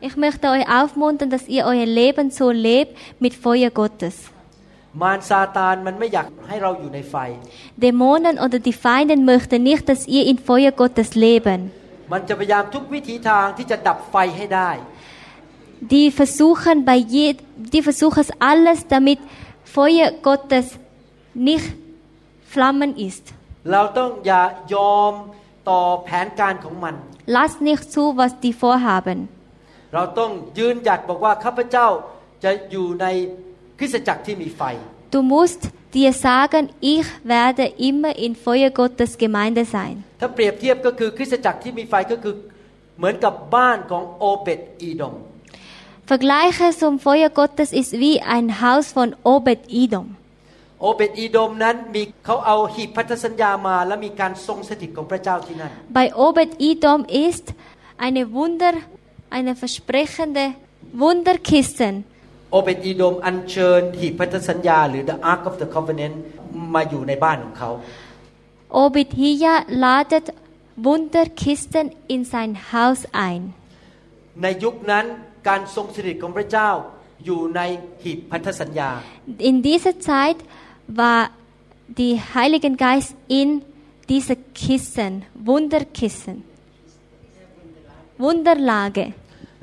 ich möchte euch aufmuntern, dass ihr euer Leben so lebt mit Feuer Gottes. Dämonen oder die Feinde möchten nicht, dass ihr in Feuer Gottes leben. Die versuchen, bei je, die versuchen es alles, damit Feuer Gottes nicht Flammen ist. Wir ต้องอย่ายอมต่อแผนการของมัน Lasst nicht zu, was die vorhaben. เราต้องยืนหยัดบอกว่าข้าพเจ้าจะอยู่ในคริสตจักรที่มีไฟ Du musst dir sagen, ich werde immer in Feuer Gottes Gemeinde sein. ถ้าเปรียบเทียบก็คือคริสตจักรที่มีไฟก็คือเหมือนกับบ้านของโอเบตอีดม Vergleiche zum Feuer Gottes ist wie ein Haus von Obed Edom. โอเบตอีโดมนั้นมีเขาเอาหีบพันธสัญญามาและมีการทรงสถิตของพระเจ้าที่นั่น Bei Obed Edom ist eine Wunder, eine versprechende Wunderkissen. โอเบตอีโดมอัญเชิญหีบพันธสัญญาหรือ the ark of the covenant มาอยู่ในบ้านของเขา Obed Hia ladet Wunderkisten in sein Haus ein. ในยุคนั้นการทรงสถิตของพระเจ้าอยู่ในหีบพันธสัญญา In dieser Zeit war die Heiligen Geist in diese Kissen, Wunderkissen, Wunderlage.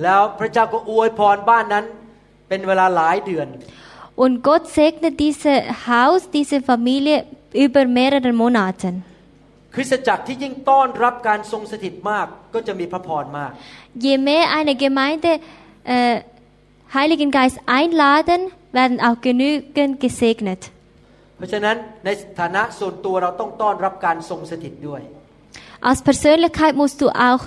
แล้วพระเจ้าก็อวยพรบ้านนั้นเป็นเวลาหลายเดือน Und Gott segnet dieses Haus, diese Familie über mehrere Monate. คริสตจักรที่ยิ่งต้อนรับการทรงสถิตมากก็จะมีพระพรมาก Je mehr eine Gemeinde äh, Heiligen Geist einladen, werden auch genügend gesegnet. เพราะฉะนั้นในฐานะส่วนตัวเราต้องต้อนรับการทรงสถิตด้วย Als Persönlichkeit musst du auch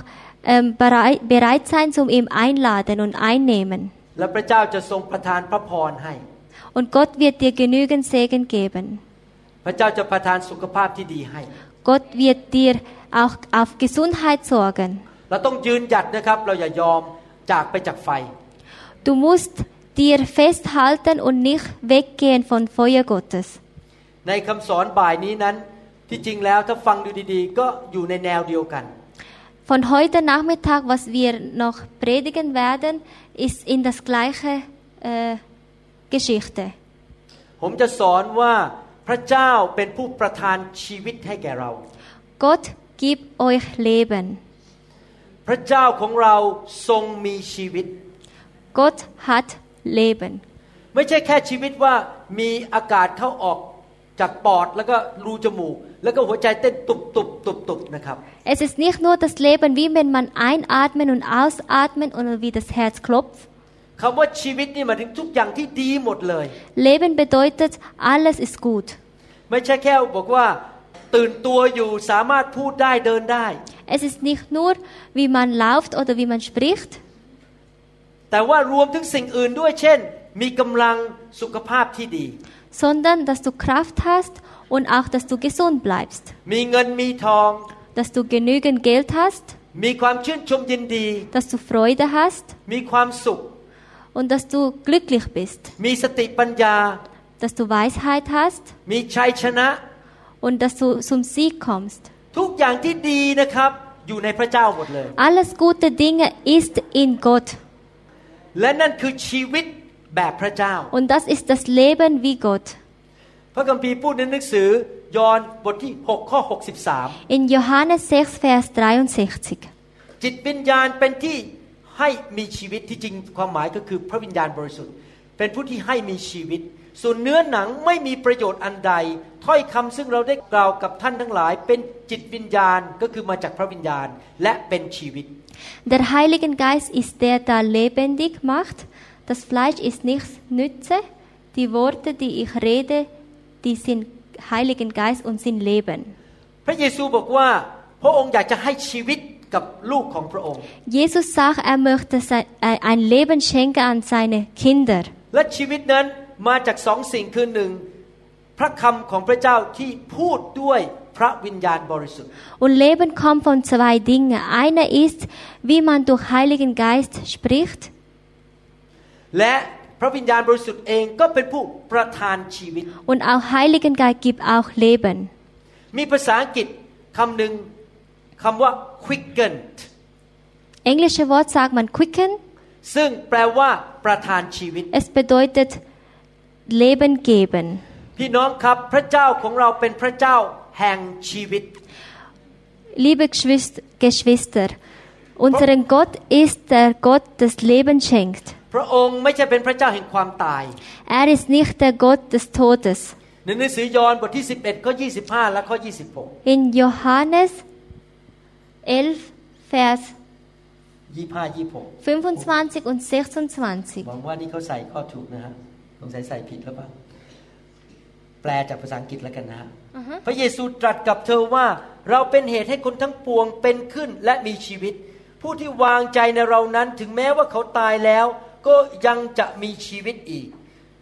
ähm, bereit, bereit sein zum ihm einladen und einnehmen. และพระเจ้าจะทรงประทานพระพรให้ Und Gott wird dir genügend Segen geben. พระเจ้าจะประทานสุขภาพที่ดีให้ Gott wird dir auch auf Gesundheit sorgen. เราต้องยืนหยัดนะครับ เราอย่ายอมจากไปจากไฟ Du musst dir festhalten und nicht weggehen von Feuer Gottes. ในคำสอนบ่ายนี้นั้นที่จริงแล้วถ้าฟังดูดีๆ ก็อยู่ในแนวเดียวกัน Von heute Nachmittag, was wir noch predigen werden, ist in das gleiche äh, Geschichte. ผมจะสอนว่าพระเจ้าเป็นผู้ประทานชีวิตให้แก่เรา Gott gibt euch Leben. พระเจ้าของเราทรงมีชีวิต Gott hat Leben. ไม่ใช่แค่ชีวิตว่ามีอากาศเข้าออก จากปอดแล้วก็รูจมูกแล้วก็หัวใจเต้นตุบตุบตุบตุบนะครับ Es ist nicht nur das Leben, wie wenn man einatmen und ausatmen und wie das Herz klopft. คำว่าชีวิตนี่หมายถึงทุกอย่างที่ดีหมดเลย Leben bedeutet, alles ist gut. ไม่ใช่แค่บอกว่าตื่นตัวอยู่สามารถพูดได้เดินได้ Es ist nicht nur, wie man läuft oder wie man spricht, แต่ว่ารวมถึงสิ่งอื่นด้วยเช่น มีกำลังสุขภาพที่ดี sondern dass du Kraft hast und auch, dass du gesund bleibst. มีเงินมีทอง Dass du genügend Geld hast, มีความชื่นชมยินดี dass du Freude hast มีความสุข und dass du glücklich bist. มีสติปัญญา Dass du Weisheit hast มีชัยชนะ und dass du zum Sieg kommst. ทุกอย่างที่ดีนะครับ อยู่ในพระเจ้าหมดเลย Alles gute Dinge ist in Gott. และนั่นคือชีวิต แบบพระเจ้า Und das ist das Leben wie Gott. พระคัมภีร์พูดในหนังสือยอห์นบทที่6ข้อ63 In Johannes 6, Vers 63. จิตวิญญาณเป็นที่ให้มีชีวิตที่จริงความหมายก็คือพระวิญญาณบริสุทธิ์ เป็นผู้ที่ให้มีชีวิต ส่วนเนื้อหนังไม่มีประโยชน์อันใด ถ้อยคำซึ่งเราได้กล่าวกับท่านทั้งหลาย เป็นจิตวิญญาณก็คือมาจากพระวิญญาณและเป็นชีวิต Der Heilige Geist ist der, der lebendig macht. Das Fleisch ist nichts nütze. Die Worte, die ich rede, die sind Heiligen Geist und sind Leben. พระเยซูบอกว่า พระองค์อยากจะให้ชีวิตกับลูกของพระองค์ Jesus sagt, er möchte sein, äh, ein Leben schenken an seine Kinder. และชีวิตนั้น มาจากสองสิ่งคือหนึ่งพระคำของพระเจ้าที่พูดด้วยพระวิญญาณบริสุทธิ์ Und Leben kommt von zwei Dingen. Einer ist, wie man durch Heiligen Geist spricht. และพระวิญญาณบริสุทธิ์เองก็เป็นผู้ประทานชีวิต Und auch Heiligen Geist gibt auch Leben. มีภาษาอังกฤษคำหนึ่งคำว่า quickened Englische Wort sagt man quicken. ซึ่งแปลว่า ประทานชีวิต Es bedeutet Leben geben. พี่น้องครับพระเจ้าของเราเป็นพระเจ้าแห่งชีวิต Liebe Geschwister, Geschwister, unser Gott ist der Gott, das Leben schenkt. พระองค์ไม่ใช่เป็นพระเจ้าแห่งความตาย Er ist nicht der Gott des Todes. ในหนังสือยอห์นบทที่ 11 ข้อ 25 และข้อ In Johannes 11, Vers 26 25 25 und 26. 26หวังว่านี่เขาใส่ข้อถูกนะฮะสงสัยใส่ผิดหรือเปล่าแปลจากภาษาอังกฤษแล้วกันนะฮะพระเยซูตรัสกับเธอว่าเราเป็นเหตุให้คนทั้งปวงเป็นขึ้นและมีชีวิต ผู้ที่วางใจในเรานั้นถึงแม้ว่าเขาตายแล้ว ก็ยังจะมีชีวิตอีก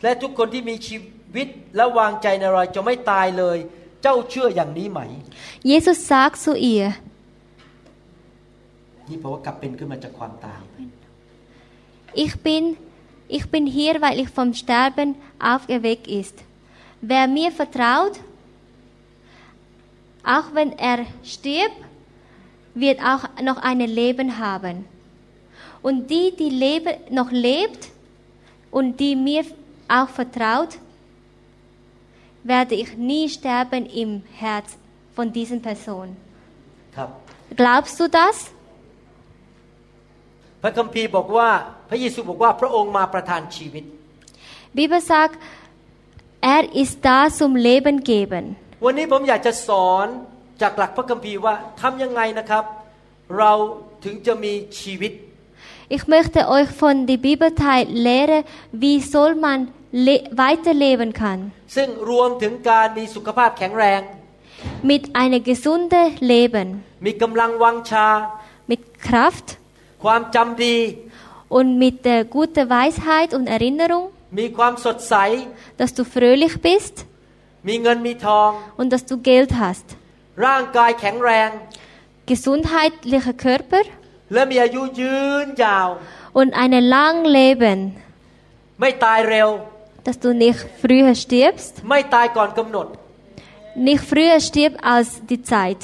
และทุกคนที่มีชีวิตและวางใจในเราจะไม่ตายเลย เจ้าเชื่ออย่างนี้ไหม Jesus sagt zu ihr, นี่เพราะว่ากลับเป็นขึ้นมาจากความตาย ich bin, ich bin hier, weil ich vom Sterben auferweckt ist. Wer mir vertraut, auch wenn er stirbt, wird auch noch ein Leben haben. Und die, die lebe, noch lebt und die mir auch vertraut, werde ich nie sterben im Herz von diesen Person. ครับ Glaubst du das? พระคัมภีร์บอกว่าพระเยซูบอกว่าพระองค์มาประทานชีวิต Bibel sagt, er ist da zum Leben geben. วันนี้ผมอยากจะสอนจากหลักพระคัมภีร์ว่าทำยังไงนะครับ เราถึงจะมีชีวิต Ich möchte euch von der Bibelteil lehren, wie soll man le weiterleben kann. ซึ่งรวมถึงการมีสุขภาพแข็งแรง Mit einem gesunden Leben, มีกำลังวังชา mit Kraft ความจำดี und mit der guten Weisheit und Erinnerung, มีความสดใส dass du fröhlich bist มีเงินมีทอง und dass du Geld hast. ร่างกายแข็งแรง Gesundheitlicher Körper และมีอายุยืนยาว und ein langes Leben, ไม่ตายเร็ว dass du nicht früher stirbst, ไม่ตายก่อนกำหนด nicht früher stirbst als die Zeit.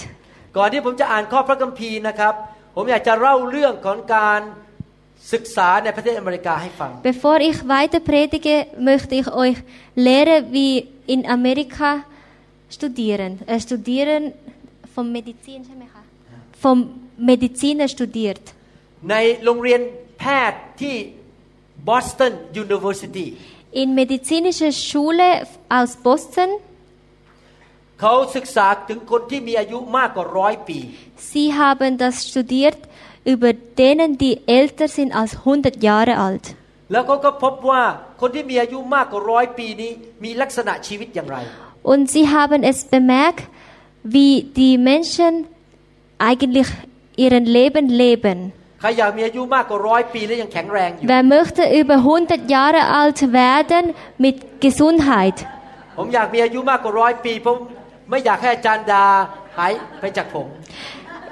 ก่อนที่ผมจะอ่านข้อพระคัมภีร์นะครับ ผมอยากจะเล่าเรื่องของการศึกษาในประเทศอเมริกาให้ฟัง Bevor ich weiter predige, möchte ich euch lehren, wie in Amerika studieren. Äh, studieren vom Medizin, vom Mediziner studiert. ในโรงเรียนแพทย์ที่ Boston University In medizinischer Schule aus Boston, เขาศึกษาถึงคนที่มีอายุมากกว่าร้อยปี sie haben das studiert über denen, die älter sind als 100 Jahre alt. แล้วเขาก็พบว่าคนที่มีอายุมากกว่าร้อยปีนี้มีลักษณะชีวิตอย่างไร Und sie haben es bemerkt, wie die Menschen eigentlich ihren Leben leben. Wer möchte über 100 Jahre alt werden mit Gesundheit?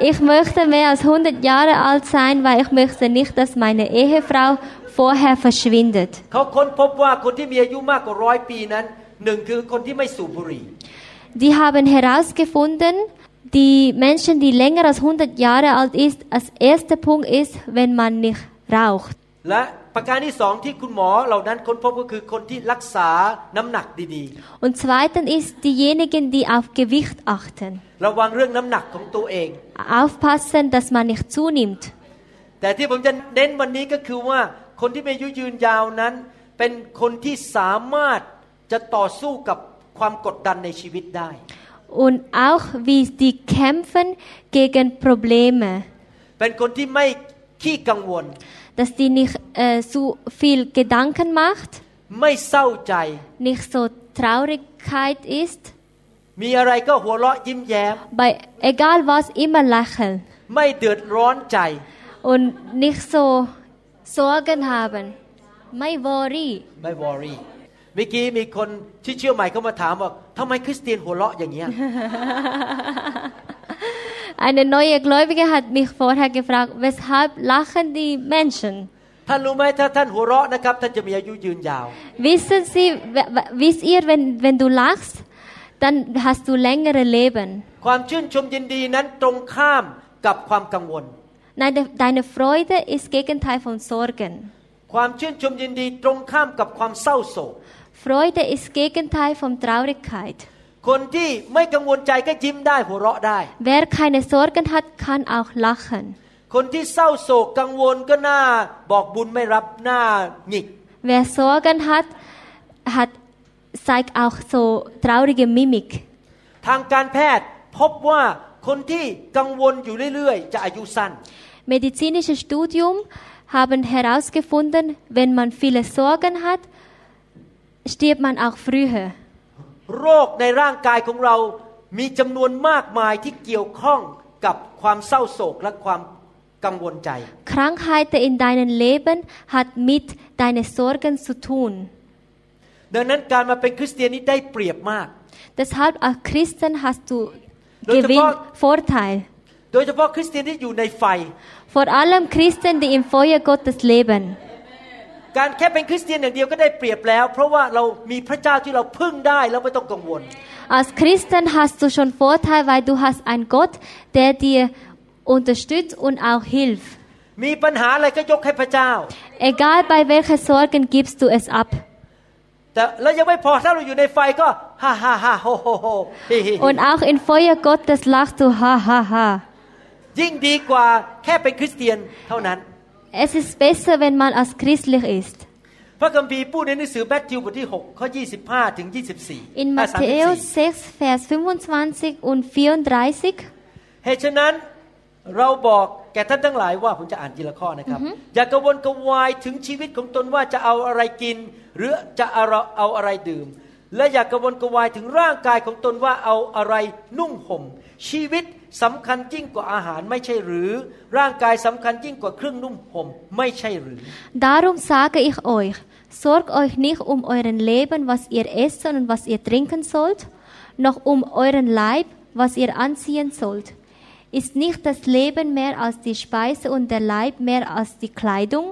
Ich möchte mehr als 100 Jahre alt sein, weil ich möchte nicht, dass meine Ehefrau vorher verschwindet. Die haben herausgefunden, die Menschen, die länger als 100 Jahre alt ist, als erster Punkt ist, wenn man nicht raucht. และประการที่สองที่คุณหมอเหล่านั้นค้นพบก็คือคนที่รักษาน้ำหนักดี Und zweitens ist diejenigen, die auf Gewicht achten. ๆระวังเรื่องน้ำหนักของตัวเอง Aufpassen, dass man nicht zunimmt. แต่ที่ผมจะเน้นวันนี้ก็คือว่าคนที่มีอายุยืนยาวนั้น เป็นคนที่สามารถจะต่อสู้กับความกดดันในชีวิตได้ Und auch wie die kämpfen gegen Probleme. เป็นคนที่ไม่ขี้กังวล Dass die nicht äh, so viel Gedanken macht, ไม่เศร้าใจ nicht so Traurigkeit ist. มีอะไรก็หัวเราะยิ้มแย้ม Bei egal was immer lächeln. ไม่เดือดร้อนใจ Und nicht so Sorgen haben. My worry. ไม่วอรี่ เมื่อกี้มีคนที่เชื่อใหม่เข้ามาถามว่าทำไมคริสเตียนหัวเราะอย่างเงี้ย Eine neue Gläubige hat mich vorher gefragt, weshalb lachen die Menschen? ท่านรู้ไหมถ้าท่านหัวเราะนะครับท่านจะมีอายุยืนยาว Wissen Sie, w- w- wisst ihr, wenn, wenn du lachst, dann hast du längere Leben. ความชื่นชมยินดีนั้นตรงข้ามกับความกังวล Nein, de- deine Freude ist Gegenteil von Sorgen. ความชื่นชมยินดีตรงข้ามกับความเศร้าโศก Freude ist Gegenteil von Traurigkeit. คนที่ไม่กังวลใจก็ยิ้มได้หัวเราะได้ Wer keine Sorgen hat, kann auch lachen. คนที่เศร้าโศกกังวลก็หน้าบอกบุญไม่รับหน้าหงิก Wer Sorgen hat, hat zeigt auch so traurige Mimik. ทางการแพทย์พบว่าคนที่กังวลอยู่เรื่อยๆ จะอายุสั้น Medizinisches Studium haben herausgefunden, wenn man viele Sorgen hat, stirbt man auch früher. โรคในร่างกายของเรามีจำนวนมากมายที่เกี่ยวข้องกับความเศร้าโศกและความกังวลใจ Krankheiten in deinem Leben hat mit deinen Sorgen zu tun. ดังนั้นการมาเป็นคริสเตียนนี้ได้เปรียบมาก Deshalb als Christen hast du Leute, Gewinn, vor- Vorteil. โดยเฉพาะคริสเตียนที่อยู่ในไฟ Vor allem Christen, die im Feuer Gottes leben. การแค่เป็นคริสเตียนอย่างเดียวก็ได้เปรียบแล้ว เพราะว่าเรามีพระเจ้าที่เราพึ่งได้แล้วไม่ต้องกังวล Als Christen hast du schon Vorteil, weil du hast einen Gott, der dir unterstützt und auch hilft. มีปัญหาอะไรก็ยกให้พระเจ้า Egal bei welchen Sorgen gibst du es ab. แต่แล้วยังไม่พอถ้าเราอยู่ในไฟก็ฮ่าฮ่าฮ่าโฮโฮโฮฮิฮิฮิ Und auch im Feuer Gottes lachst du, ha, ha, ha. ยิ่งดีกว่าแค่เป็นคริสเตียนเท่านั้น Es ist besser, wenn man als christlich ist. พระคัมภีร์พูดในหนังสือแมทธิวบทที่6ข้อ25ถึง24 In อะ Matthäus 6, Vers 25 und 34เหตุฉะนั้นเราบอกแก่ท่านทั้งหลายว่าผมจะอ่านทีละข้อนะครับ อย่ากระวนกระวายถึงชีวิตของตนว่าจะเอาอะไรกิน หรือจะเอาเอาอะไรดื่ม และอย่ากระวนกระวายถึงร่างกายของตนว่าเอาอะไรนุ่งห่ม ชีวิตสำคัญยิ่งกว่าอาหารไม่ใช่หรือ ร่างกายสำคัญยิ่งกว่าเครื่องนุ่งห่มไม่ใช่หรือ Darum sage ich euch, sorgt euch nicht um euren Leben, was ihr essen und was ihr trinken sollt, noch um euren Leib, was ihr anziehen sollt. Ist nicht das Leben mehr als die Speise und der Leib mehr als die Kleidung?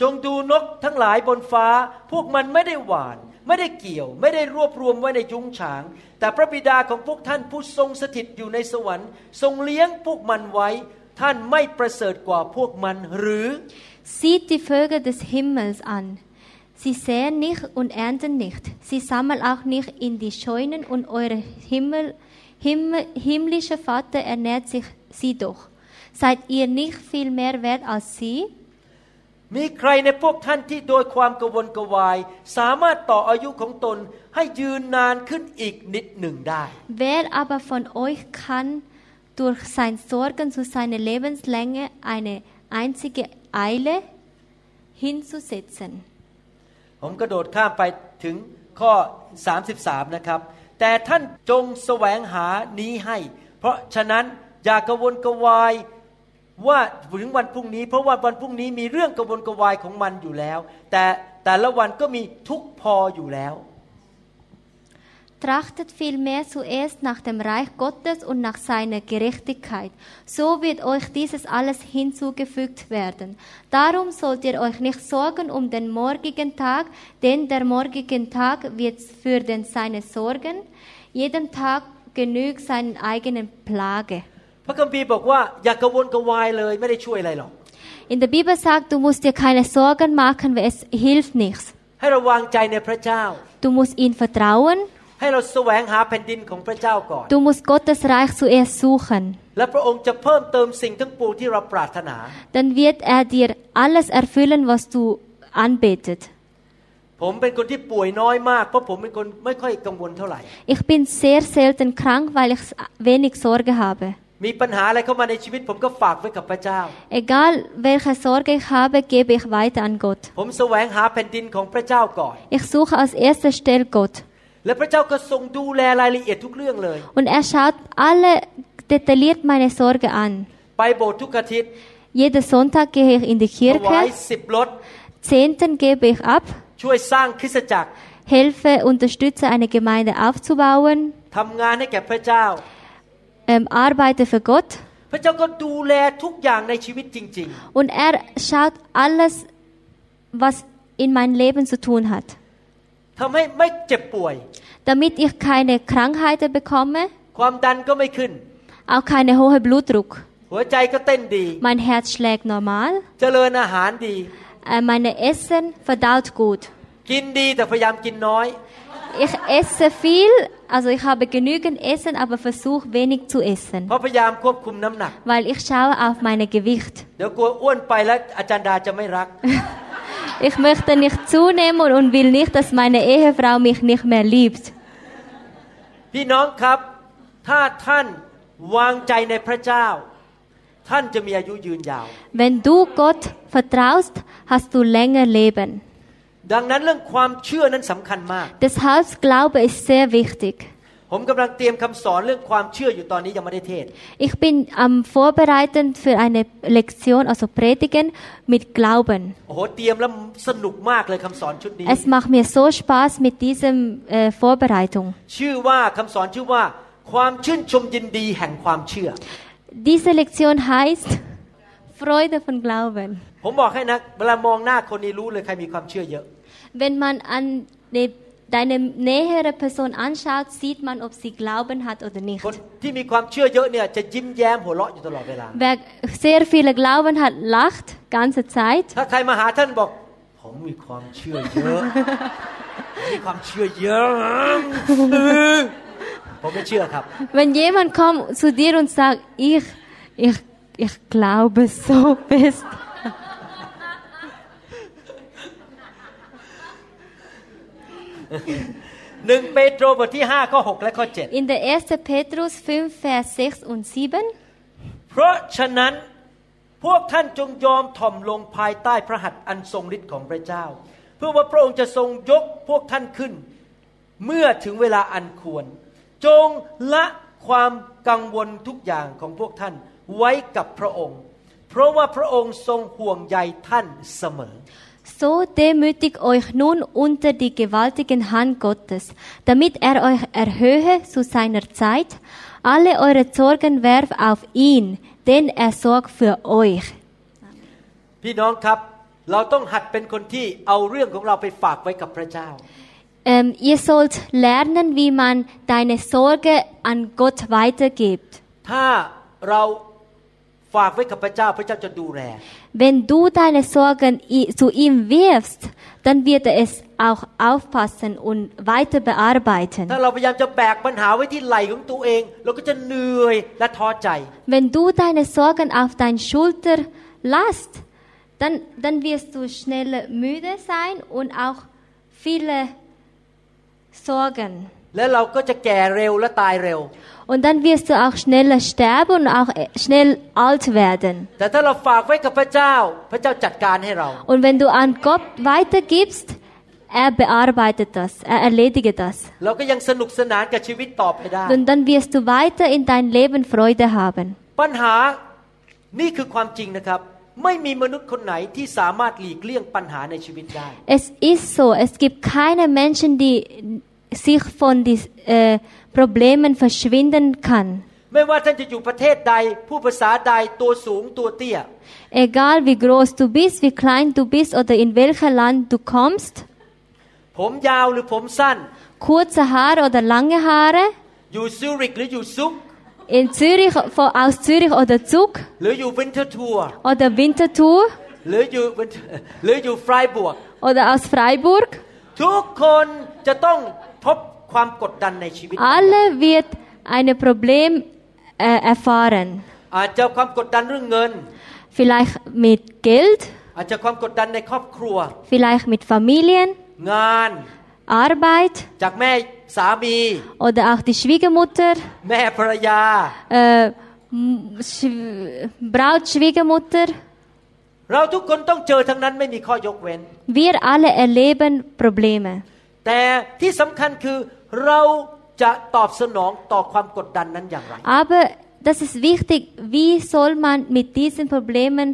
จงดูนกทั้งหลายบนฟ้า พวกมันไม่ได้หวาน ไม่ได้เกี่ยวไม่ได้รวบรวมไว้ในยุ้งฉาง แต่พระบิดาของพวกท่านผู้ทรงสถิตอยู่ในสวรรค์ ทรงเลี้ยงพวกมันไว้ ท่านไม่ประเสริฐกว่าพวกมันหรือ Sieht die Vögel des Himmels an. Sie säen nicht und ernten nicht. Sie sammeln auch nicht in die Scheunen und eure Himmel, Himmel, himmlische Vater ernährt sich sie doch. Seid ihr nicht viel mehr wert als sie? มีใครในพวกท่านที่โดยความกระวนกระวาย สามารถต่ออายุของตนให้ยืนนานขึ้นอีกนิดหนึ่งได้ Wer aber von euch kann durch sein Sorgen zu seiner Lebenslänge eine einzige Eile hinzusetzen? ผมกระโดดข้ามไปถึงข้อ 33 นะครับ แต่ท่านจงแสวงหานี้ให้ เพราะฉะนั้นอย่ากระวนกระวาย ว่าถึงวันพรุ่งนี้ เพราะว่าวันพรุ่งนี้มีเรื่องกระวนกระวายของมันอยู่แล้ว แต่แต่ละวันก็มีทุกข์พออยู่แล้ว Trachtet vielmehr zuerst nach dem Reich Gottes und nach seiner Gerechtigkeit. So wird euch dieses alles hinzugefügt werden. Darum sollt ihr euch nicht sorgen um den morgigen Tag, denn der morgige Tag wird für den seine Sorgen. Jeden Tag genügt seinen eigenen Plage. พระคัมภีร์บอกว่าอย่ากระวนกระวายเลยไม่ได้ช่วยอะไรหรอก In der Bibel sagt, du musst dir keine Sorgen machen, weil es hilft nichts. ให้เราวางใจในพระเจ้า Du musst ihm vertrauen, ให้เราแสวงหาแผ่นดินของพระเจ้าก่อน du musst Gottes Reich zuerst suchen. และพระองค์จะเพิ่มเติมสิ่งทั้งปวงที่เราปรารถนา Dann wird er dir alles erfüllen, was du anbetet. ผมเป็นคนที่ป่วยน้อยมาก เพราะผมเป็นคนไม่ค่อยกังวลเท่าไหร่ Ich bin sehr selten krank, weil ich wenig Sorge habe. มีปัญหาอะไรเข้ามาในชีวิต ผมก็ฝากไว้กับพระเจ้า Egal welche Sorge ich habe, gebe ich weiter an Gott. ผมแสวงหาแผ่นดินของพระเจ้าก่อน Ich suche als erster Stelle Gott. และพระเจ้าก็ทรงดูแลรายละเอียดทุกเรื่องเลย Und er schaut alle detailliert meine Sorge an. ไปโบสถ์ทุกอาทิตย์ Jeden Sonntag gehe ich in die ถวาย Kirche, สิบรถ Zehnten gebe ich ab, ช ช่วยสร้างคริสตจักร helfe, unterstütze eine Gemeinde aufzubauen, ทำงานให้แก่พระเจ้า ähm, arbeite für Gott พระเจ้าก็ดูแลทุกอย่างในชีวิตจริง und er schaut alles, was in meinem Leben zu tun hat. ๆทำให้ไม่เจ็บป่วย Damit ich keine Krankheiten bekomme, ความดันก็ไม่ขึ้น auch keinen hohen Blutdruck. หัวใจก็เต้นดี Mein Herz schlägt normal, เจริญอาหารดี äh, meine Essen verdaut gut. กินดีแต่พยายามกินน้อย Ich esse viel, also ich habe genügend Essen, aber versuche wenig zu essen, เพราะพยายามควบคุมน้ำหนัก weil ich schaue auf mein Gewicht. เดี๋ยวกลัวอ้วนไปแล้วอาจารย์ดาจะไม่รัก Ich möchte nicht zunehmen und will nicht, dass meine Ehefrau mich nicht mehr liebt. พี่น้องครับ ถ้าท่านวางใจในพระเจ้า ท่านจะมีอายุยืนยาว Wenn du Gott vertraust, hast du länger Leben. ดังนั้นเรื่องความเชื่อนั้นสำคัญมาก Deshalb Glaube ist sehr wichtig. ผมกำลังเตรียมคำสอนเรื่องความเชื่ออยู่ตอนนี้ยังไม่ได้เทศ Ich bin am Vorbereiten für eine Lektion, also Predigen mit Glauben. โอ้โหเตรียมแล้วสนุกมากเลยคำสอนชุดนี้ Es macht mir so Spaß mit diesem äh, Vorbereitung. ชื่อว่าคำสอนชื่อว่า ความชื่นชมยินดีแห่งความเชื่อ Diese Lektion heißt Freude von Glauben. ผมบอกให้นะเวลามองหน้าคนนี้รู้เลยใครมีความเชื่อเยอะ Wenn man an die, deine nähere Person anschaut, sieht man, ob sie Glauben hat oder nicht. คนที่มีความเชื่อเยอะเนี่ยจะยิ้มแย้มหัวเราะอยู่ตลอดเวลา Wer sehr viele Glauben hat, lacht ganze Zeit. ถ้าใครมาหาท่านบอกผมมีความเชื่อเยอะ มีความเชื่อเยอะผมไม่เชื่อครับ Wenn jemand kommt zu dir und sagt, ich, ich, ich glaube so fest. หนึ่งเปโตรบทที่5ข้อ6และข้อ7 In der 1. Petrus 5, Vers 6 und 7. เพราะฉะนั้นพวกท่านจงยอมถ่อมลงภายใต้พระหัตถ์อันทรงฤทธิ์ของพระเจ้า เพื่อว่าพระองค์จะทรงยกพวกท่านขึ้น เมื่อถึงเวลาอันควร จงละความกังวลทุกอย่างของพวกท่านไว้กับพระองค์ เพราะว่าพระองค์ทรงห่วงใยท่านเสมอ So demütigt euch nun unter die gewaltigen Hand Gottes, damit er euch erhöhe zu seiner Zeit. Alle eure Sorgen werft auf ihn, denn er sorgt für euch. พี่น้องครับ เราต้องหัดเป็นคนที่เอาเรื่องของเราไปฝากไว้กับพระเจ้า Ähm, ihr sollt lernen, wie man deine Sorge an Gott weitergibt. ถ้าเรา ฝากไว้กับพระเจ้าพระเจ้าจะดูแล Wenn du deine Sorgen i- zu ihm wirfst, dann wird er es auch aufpassen und weiter bearbeiten. ถ้าเราพยายามจะแบกปัญหาไว้ที่ไหล่ของตัวเอง เราก็จะเหนื่อยและท้อใจ Wenn du deine Sorgen auf deine Schulter lässt, dann, dann wirst du schneller müde sein und auch viele Sorgen. และเราก็จะแก่เร็วและตายเร็ว Und dann wirst du auch schneller sterben und auch äh, schnell alt werden. แต่ถ้าเราฝากไว้กับพระเจ้า พระเจ้าจัดการให้เรา Und wenn du an Gott weitergibst, er bearbeitet das, er erledigt das. เราก็ยังสนุกสนานกับชีวิตต่อไปได้ Und dann wirst du weiter in dein Leben Freude haben. ปัญหานี่คือความจริงนะครับ ไม่มีมนุษย์คนไหนที่สามารถหลีกเลี่ยงปัญหาในชีวิตได้ Es ist so, es gibt keine Menschen, die sich von den äh, Problemen verschwinden kann. ไม่ว่าท่านจะอยู่ประเทศใด ผู้ภาษาใดตัวสูงตัวเตี้ย Egal wie groß du bist, wie klein du bist oder in welcher Land du kommst, ผมยาวหรือผมสั้น kurze Haare oder lange Haare, อยู่ซิริกหรืออยู่ซุก in Zürich, von, aus Zürich oder Zug หรืออยู่วินเทอร์ทัวร์ oder Winterthur หรืออยู่ หรืออยู่ฟรายบวก oder aus Freiburg, ทุกคนจะต้อง พบความกดดันในชีวิต alle wird ein Problem äh, erfahren. อาจจะความกดดันเรื่องเงิน Vielleicht mit Geld, อาจจะความกดดันในครอบครัว vielleicht mit Familien, งาน Arbeit จากแม่สามี oder auch die Schwiegermutter, แม่ภรรยา äh, M- Sch- Braut, Schwiegermutter. เราทุกคนต้องเจอทั้งนั้นไม่มีข้อยกเว้น Wir alle erleben Probleme. แต่ที่สำคัญคือเราจะตอบสนองต่อความกดดันนั้นอย่างไร Aber das ist wichtig, wie soll man mit diesen Problemen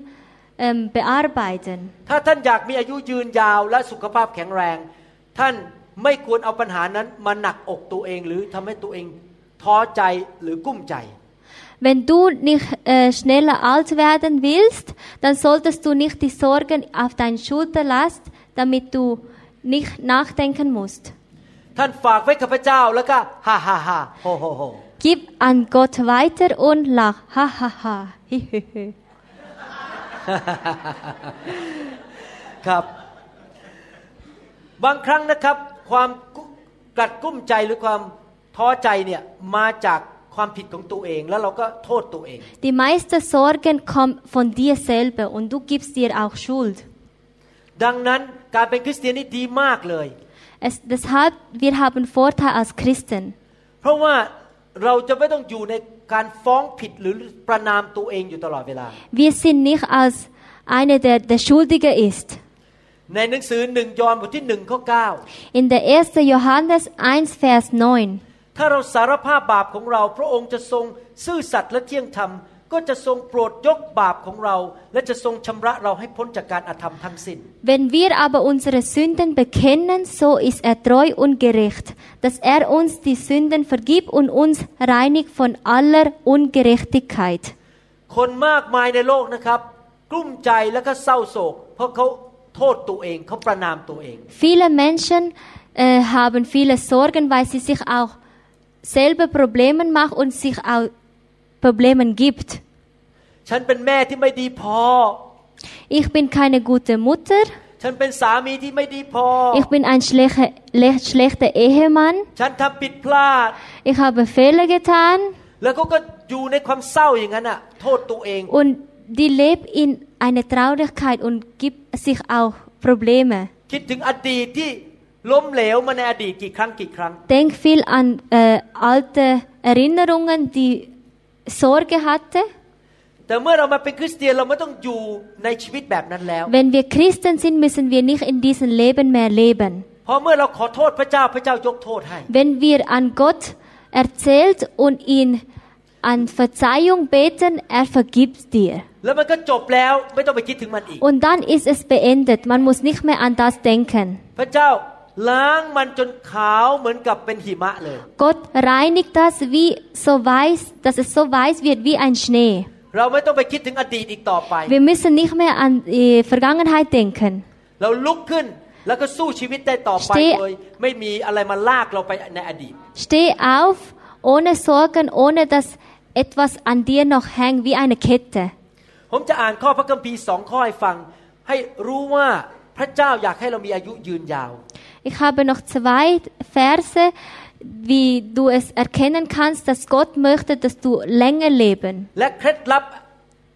ähm, bearbeiten. ถ้าท่านอยากมีอายุยืนยาวและสุขภาพแข็งแรง ท่านไม่ควรเอาปัญหานั้นมาหนักอกตัวเองหรือทำให้ตัวเองท้อใจหรือกุ้มใจ Wenn du nicht äh, schneller alt werden willst, dann solltest du nicht die Sorgen auf deine Schulter lassen, damit du nicht nachdenken musst. ท่านฝากไว้กับพระเจ้าแล้วก็ฮ่าฮ่าฮ่าโฮโฮโฮ Gib an Gott weiter und lach. Ha ha ha. Hi, hi, hi. ครับ บางครั้งนะครับ ความกุกัดกุ้มใจหรือความท้อใจเนี่ยมาจากความผิดของตัวเอง แล้วเราก็โทษตัวเอง Die meisten Sorgen kommen von dir selber und du gibst dir auch Schuld. ดังนั้น การเป็นคริสเตียนนี่ดีมากเลย Es, deshalb, wir haben Vorteil als Christen. เพราะว่าเราจะไม่ต้องอยู่ในการฟ้องผิดหรือประนามตัวเองอยู่ตลอดเวลา Wir sind nicht als einer, der der Schuldige ist. ในหนังสือหนึ่งยอห์นบทที่หนึ่งข้อเก้า In der 1. Johannes 1, Vers 9. ถ้าเราสารภาพบาปของเรา พระองค์จะทรงซื่อสัตย์และเที่ยงธรรม ก็จะทรงโปรดยกบาปของเรา และจะทรงชำระเราให้พ้นจากการอธรรมทั้งสิ้น Wenn wir aber unsere Sünden bekennen, so ist er treu und gerecht, dass er uns die Sünden vergibt und uns reinigt von aller Ungerechtigkeit. คนมากมายในโลกนะครับ กลุ้มใจแล้วก็เศร้าโศก เพราะเขาโทษตัวเองเขาประนามตัวเอง Viele Menschen äh, haben viele Sorgen, weil sie sich auch selber Probleme machen und sich auch Problemen gibt. Ich bin keine gute Mutter. Ich bin ein schlechter, schlechter Ehemann. Ich habe Fehler getan. Und die lebt in einer Traurigkeit und gibt sich auch Probleme. Denk viel an äh, alte Erinnerungen, die Sorge hatte. แต่เมื่อเรามาเป็นคริสเตียนเราไม่ต้องอยู่ในชีวิตแบบนั้นแล้ว Wenn wir Christen sind, müssen wir nicht in diesem Leben mehr leben. เพราะเมื่อเราขอโทษพระเจ้าพระเจ้ายกโทษให้ Wenn wir an Gott erzählt und ihn an Verzeihung beten, er vergibt dir. แล้วมันก็จบแล้วไม่ต้องไปคิดถึงมันอีก Und dann ist es beendet. Man muss nicht mehr an das denken. พระเจ้าล้างมันจนขาวเหมือนกับเป็นหิมะเลย Gott reinigt das wie so weiß, dass es so weiß wird wie ein Schnee. เราไม่ต้องไปคิดถึงอดีตอีกต่อไป Wir müssen nicht mehr an die Vergangenheit denken. เราลุกขึ้นแล้วก็สู้ชีวิตได้ต่อไป Steh- โดยไม่มีอะไรมาลากเราไปในอดีต Steh auf, ohne Sorgen, ohne dass etwas an dir noch hängt wie eine Kette. ผมจะอ่านข้อพระคัมภีร์สองข้อให้ฟัง ให้รู้ว่าพระเจ้าอยากให้เรามีอายุยืนยาว Ich habe noch zwei Verse, wie du es erkennen kannst, dass Gott möchte, dass du länger leben. และเคล็ดลับ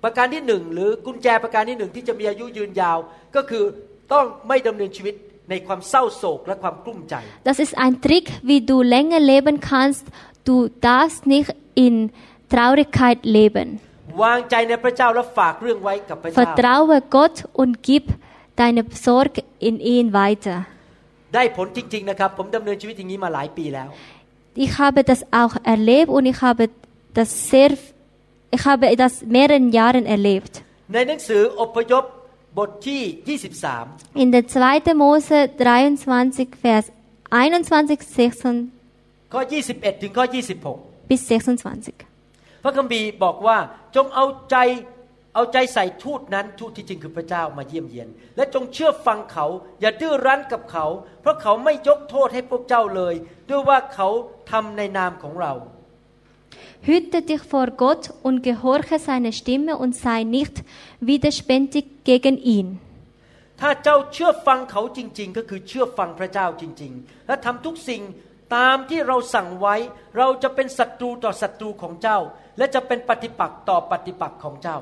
ประการที่หนึ่งหรือกุญแจประการที่หนึ่งที่จะมีอายุยืนยาว ก็คือต้องไม่ดำเนินชีวิตในความเศร้าโศกและความกลุ้มใจ Das ist ein Trick, wie du länger leben kannst. Du darfst nicht in Traurigkeit leben. วางใจในพระเจ้าและฝากเรื่องไว้กับพระเจ้า Vertraue Gott und gib deine Sorge in ihn weiter. ได้ผลจริง ๆ นะครับ ผมดำเนินชีวิตอย่างนี้มาหลายปีแล้ว Ich habe das auch erlebt und ich habe das sehr, ich habe das mehreren Jahren erlebt. ในหนังสืออพยพบทที่ 23 In der 2. Mose 23, Vers 21 26 ข้อ 21 ถึงข้อ 26 bis 26. พระคัมภีร์บอกว่าจงเอาใจ เอาใจใส่ทูตนั้นทูตที่จริงคือพระเจ้ามาเยี่ยมเยียน และจงเชื่อฟังเขา อย่าดื้อรั้นกับเขา เพราะเขาไม่ยกโทษให้พวกเจ้าเลย ด้วยว่าเขาทำในนามของเรา Hüte dich vor Gott und gehorche seiner Stimme und sei nicht widerspenstig gegen ihn. ถ้าเจ้าเชื่อฟังเขาจริง ๆ ก็คือเชื่อฟังพระเจ้าจริง ๆ และทำทุกสิ่ง ตามที่เราสั่งไว้ เราจะเป็นศัตรูต่อศัตรูของเจ้า และจะเป็นปฏิปักษ์ต่อปฏิปักษ์ของเจ้า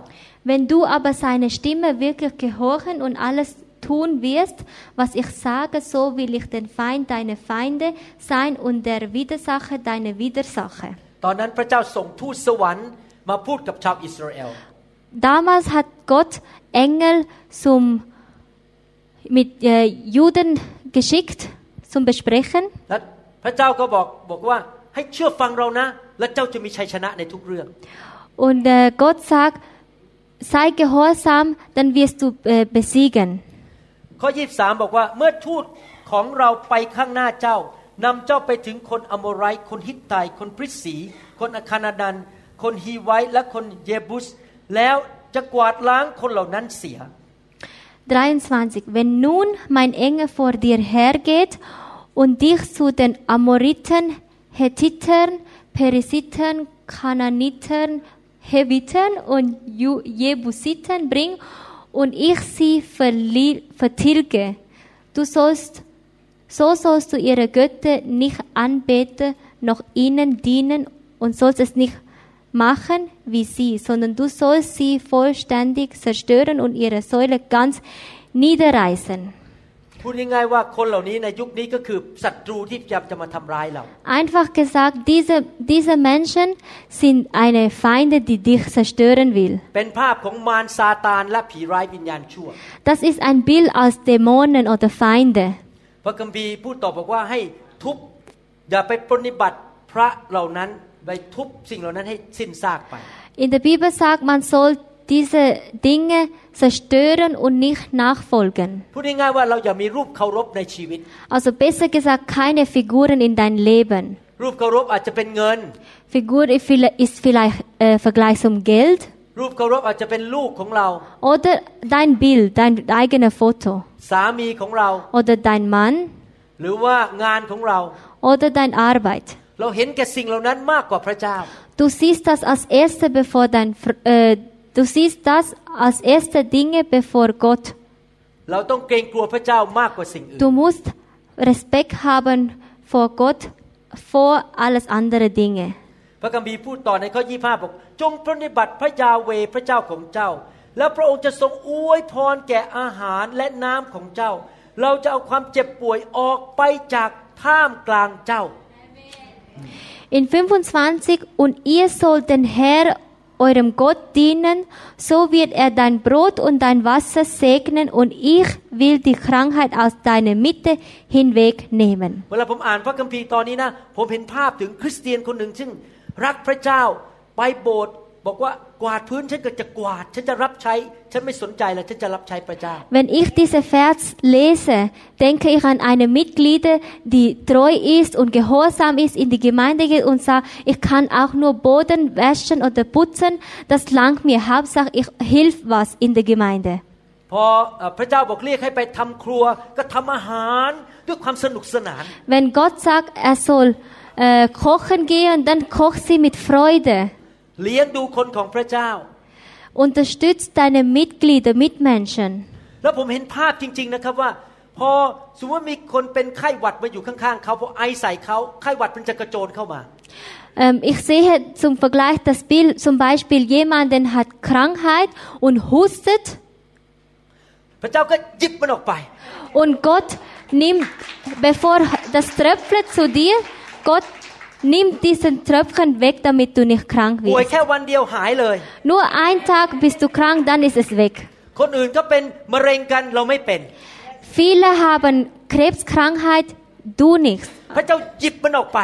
Wenn du aber seiner Stimme wirklich gehorchen und alles tun wirst, was ich sage, so will ich den Feind deine Feinde sein und der Widersacher deine Widersacher. ตอนนั้นพระเจ้าส่งทูตสวรรค์มาพูดกับชาวอิสราเอล Damals hat Gott Engel zum, mit äh, Juden geschickt zum Besprechen. และพระเจ้าก็บอกบอกว่าให้เชื่อฟังเรานะ และเจ้าจะมีชัยชนะในทุกเรื่อง Und äh, Gott sagt, sei gehorsam, dann wirst du äh, besiegen. ข้อ23บอกว่าเมื่อทูตของเราไปข้างหน้าเจ้านำเจ้าไปถึงคนอโมไรต์คนฮิตไตคนพริสสีคนอาคานาดัน คนฮีไวต์และคนเยบุสแล้วจะกวาดล้างคนเหล่านั้นเสีย 23. Wenn nun mein Engel vor dir hergeht und dich zu den Amoriten, Hethitern, Perisitern, Kananitern, Hevitern und Jebusitern bringt und ich sie vertilge, du sollst, so sollst du ihre Götter nicht anbeten, noch ihnen dienen und sollst es nicht machen wie sie, sondern du sollst sie vollständig zerstören und ihre Säule ganz niederreißen. พูดง่ายๆว่าคนเหล่านี้ในยุคนี้ก็คือศัตรูที่พยายามจะมาทำร้ายเรา Einfach gesagt, diese, diese Menschen sind eine Feinde, die dich zerstören will. เป็นภาพของมารซาตานและผีร้ายวิญญาณชั่ว Das ist ein Bild als Dämonen oder Feinde. พระคัมภีร์พูดต่อบอกว่าให้ทุบอย่าไปปรนนิบัติพระเหล่านั้นไปทุบสิ่งเหล่านั้นให้สิ้นซากไป In der Bibel sagt, man soll diese Dinge zerstören und nicht nachfolgen. Also besser gesagt, keine Figuren in dein Leben. Figur ist vielleicht äh, Vergleich zum Geld. Oder dein Bild, dein eigenes Foto. Oder dein Mann. Oder deine Arbeit. Du siehst das als erste, bevor dein, äh, du siehst das als erste Dinge bevor Gott. เราต้องเกรงกลัวพระเจ้ามากกว่าสิ่งอื่น Du musst Respekt haben vor Gott vor alles andere Dinge. พระคัมภีร์พูดต่อในข้อ 25 บอก จงปรนนิบัติพระยาเวห์พระเจ้าของเจ้า แล้วพระองค์จะทรงอวยพรแก่อาหารและน้ำของเจ้า เราจะเอาความเจ็บป่วยออกไปจากท่ามกลางเจ้า In 25 und ihr sollt den Herr eurem Gott dienen, so wird er dein Brot und dein Wasser segnen und ich will die Krankheit aus deiner Mitte hinwegnehmen. เวลาผมอ่านพระคัมภีร์ตอนนี้นะ ผมเห็นภาพถึงคริสเตียนคนหนึ่งซึ่งรักพระเจ้าไปโบสถ์บอกว่า กวาดพื้นฉันก็จะกวาด ฉันจะรับใช้ ฉันไม่สนใจแล้วฉันจะรับใช้พระเจ้า Wenn ich diese Vers lese, denke ich an eine Mitglied, die treu ist und gehorsam ist, in die Gemeinde geht und sagt, ich kann auch nur Boden waschen oder putzen, das langt mir. Hauptsache, ich hilf was in der Gemeinde. พอเอ่อพระเจ้าบอกเรียกให้ไปทำครัว ก็ทำอาหารด้วยความสนุกสนาน Wenn Gott sagt, er soll äh, kochen gehen, dann kocht sie mit Freude. เลี้ยงดูคนของพระเจ้า Unterstützt deine Mitglieder, Mitmenschen. แล้วผมเห็นภาพจริง ๆนะครับว่า พอสมมติว่ามีคนเป็นไข้หวัดมาอยู่ข้างๆเขาพอไอใส่เขาไข้หวัดมันจะกระโจนเข้ามา Ähm, ich sehe zum Vergleich das Bild, zum Beispiel jemanden hat Krankheit und hustet พระเจ้าก็หยิบมันออกไป und Gott nimmt, bevor das tröpfelt zu dir, Gott nimmt diesen Tröpfchen weg, damit du nicht krank ป่วย wirst. แค่วันเดียวหายเลย Nur ein Tag bist du krank, dann ist es weg. คนอื่นก็เป็นมะเร็งกันเราไม่เป็น Viele haben Krebskrankheit, du nicht. พระเจ้าหยิบมันออกไป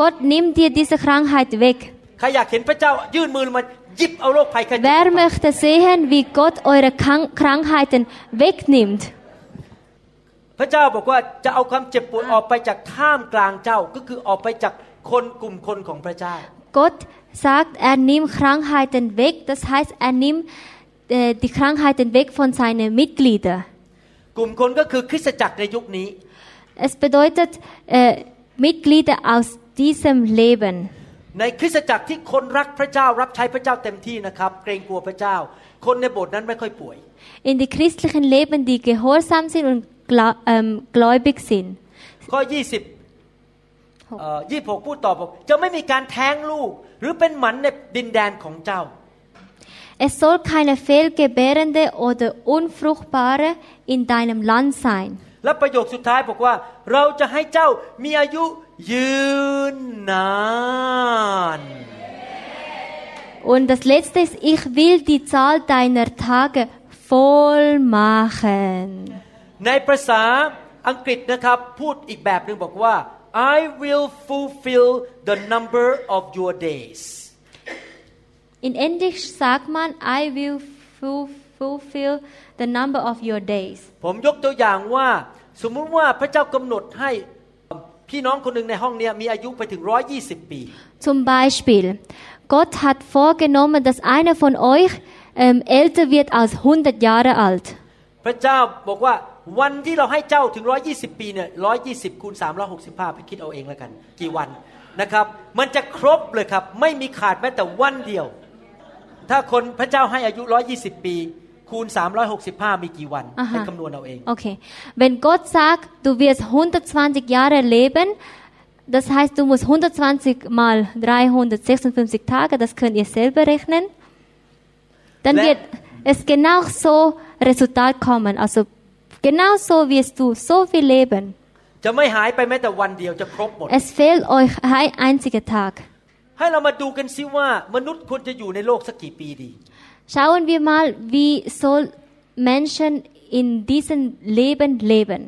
Gott nimmt dir diese Krankheit weg. ใครอยากเห็นพระเจ้ายื่นมือมาหยิบเอาโรคภัยไข้เจ็บอ Wer อกไป möchte sehen, wie Gott eure Krank Krankheiten wegnimmt? พระเจ้าบอกว่าจะเอาความเจ็บปวดออกไปจากท่ามกลางเจ้าก็คือออกไปจาก คนกลุ่มคนของพระเจ้า Gott sagt, er nimmt Krankheiten weg. Das heißt, er nimmt äh, die Krankheiten weg von seinen Mitgliedern. กลุ่มคนก็คือคริสตจักรในยุคนี้ Es bedeutet äh, Mitglieder aus diesem Leben. ในคริสตจักรที่คนรักพระเจ้ารับใช้พระเจ้าเต็มที่นะครับ เกรงกลัวพระเจ้า คนในโบสถ์นั้นไม่ค่อยป่วย In die christlichen Leben, die gehorsam sind und gla ähm, gläubig sind. ข้อ 20 เอ่อ26พูดต่อบอกจะไม่มีการแท้งลูก หรือเป็นหมันในดินแดนของเจ้า Es soll keine fehlgebärende oder unfruchtbare in deinem Land sein. และประโยคสุดท้ายบอกว่าเราจะให้เจ้ามีอายุยืนนาน Und das letzte ist, ich will die Zahl deiner Tage voll machen. ในภาษาอังกฤษนะครับพูดอีกแบบหนึ่งบอกว่า I will fulfill the number of your days In Englisch sagt man, I will fu- fulfill the number of your days. ผมยกตัวอย่างว่า สมมุติว่าพระเจ้ากำหนดให้พี่น้องคนหนึ่งในห้องเนี้ยมีอายุไปถึง 120 ปี Zum Beispiel, Gott hat vorgenommen, dass einer von euch ähm, älter wird als 100 Jahre alt. พระเจ้าบอกว่า วันที่เราให้เจ้าถึง 120 ปีเนี่ย120คูณ365ไปคิดเอาเองแล้วกัน กี่วันนะครับ มันจะครบเลยครับ ไม่มีขาดแม้แต่วันเดียว ถ้าคนพระเจ้าให้อายุ 120 ปีคูณ 365 มีกี่วันอ่าฮะให้คำนวณเอาเอง Okay. Wenn Gott sagt, du wirst 120 Jahre leben, das heißt, du musst 120 mal 356 Tage, das könnt ihr selber rechnen, dann Le- wird es genau so Resultat kommen. Also genau so wirst du so viel leben. จะไม่หายไปแม้แต่วันเดียวจะครบหมด Es fehlt euch ein einziger Tag. ให้เรามาดูกันซิว่ามนุษย์ควรจะอยู่ในโลกสักกี่ปีดี Schauen wir mal, wie soll Menschen in diesem Leben leben.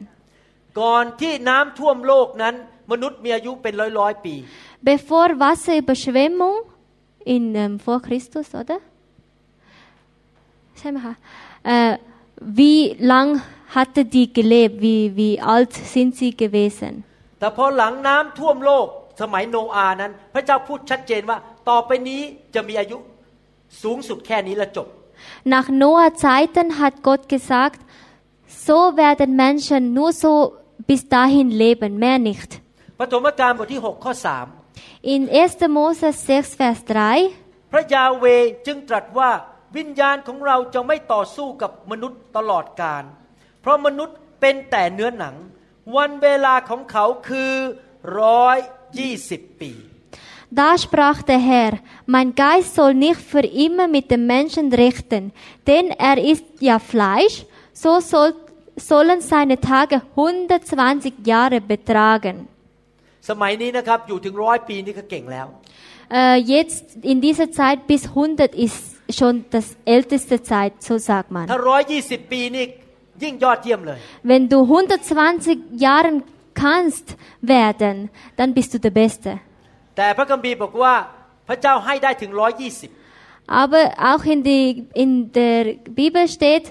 ก่อนที่น้ำท่วมโลกนั้น มนุษย์มีอายุเป็นร้อยร้อยๆปี Bevor Wasserüberschwemmung in, ähm, vor Christus, oder? Schau mal her. Äh, wie lang hatte die gelebt? Wie, wie alt sind sie gewesen? แต่พอหลังน้ำท่วมโลกสมัยโนอาห์นั้น พระเจ้าพูดชัดเจนว่า ต่อไปนี้จะมีอายุสูงสุดแค่นี้และจบ Nach Noah Zeiten hat Gott gesagt, so werden Menschen nur so bis dahin leben, mehr nicht. ปฐมกาลบทที่ 6 ข้อ In 1. Mose 6, Vers 3, 3 พระยาเวจึงตรัสว่าวิญญาณของเราจะไม่ต่อสู้กับมนุษย์ตลอดกาล เพราะมนุษย์เป็นแต่เนื้อหนัง วันเวลาของเขาคือร้อยยี่สิบปี Da sprach der Herr, mein Geist soll nicht für immer mit dem Menschen richten, denn er ist ja Fleisch, so soll, sollen seine Tage 120 Jahre betragen. สมัยนี้นะครับอยู่ถึงร้อยปีนี่ก็เก่งแล้ว Äh, jetzt in dieser Zeit bis 100 ist schon das älteste Zeit, so sagt man. ถ้าร้อยยี่สิบปีนี่ ยิ่งยอดเยี่ยมเลย Wenn du 120 Jahren kannst werden, dann bist du der Beste. แต่พระคัมภีร์บอกว่าพระเจ้าให้ได้ถึงร้อยยี่สิบ Aber auch in, die, in der Bibel steht,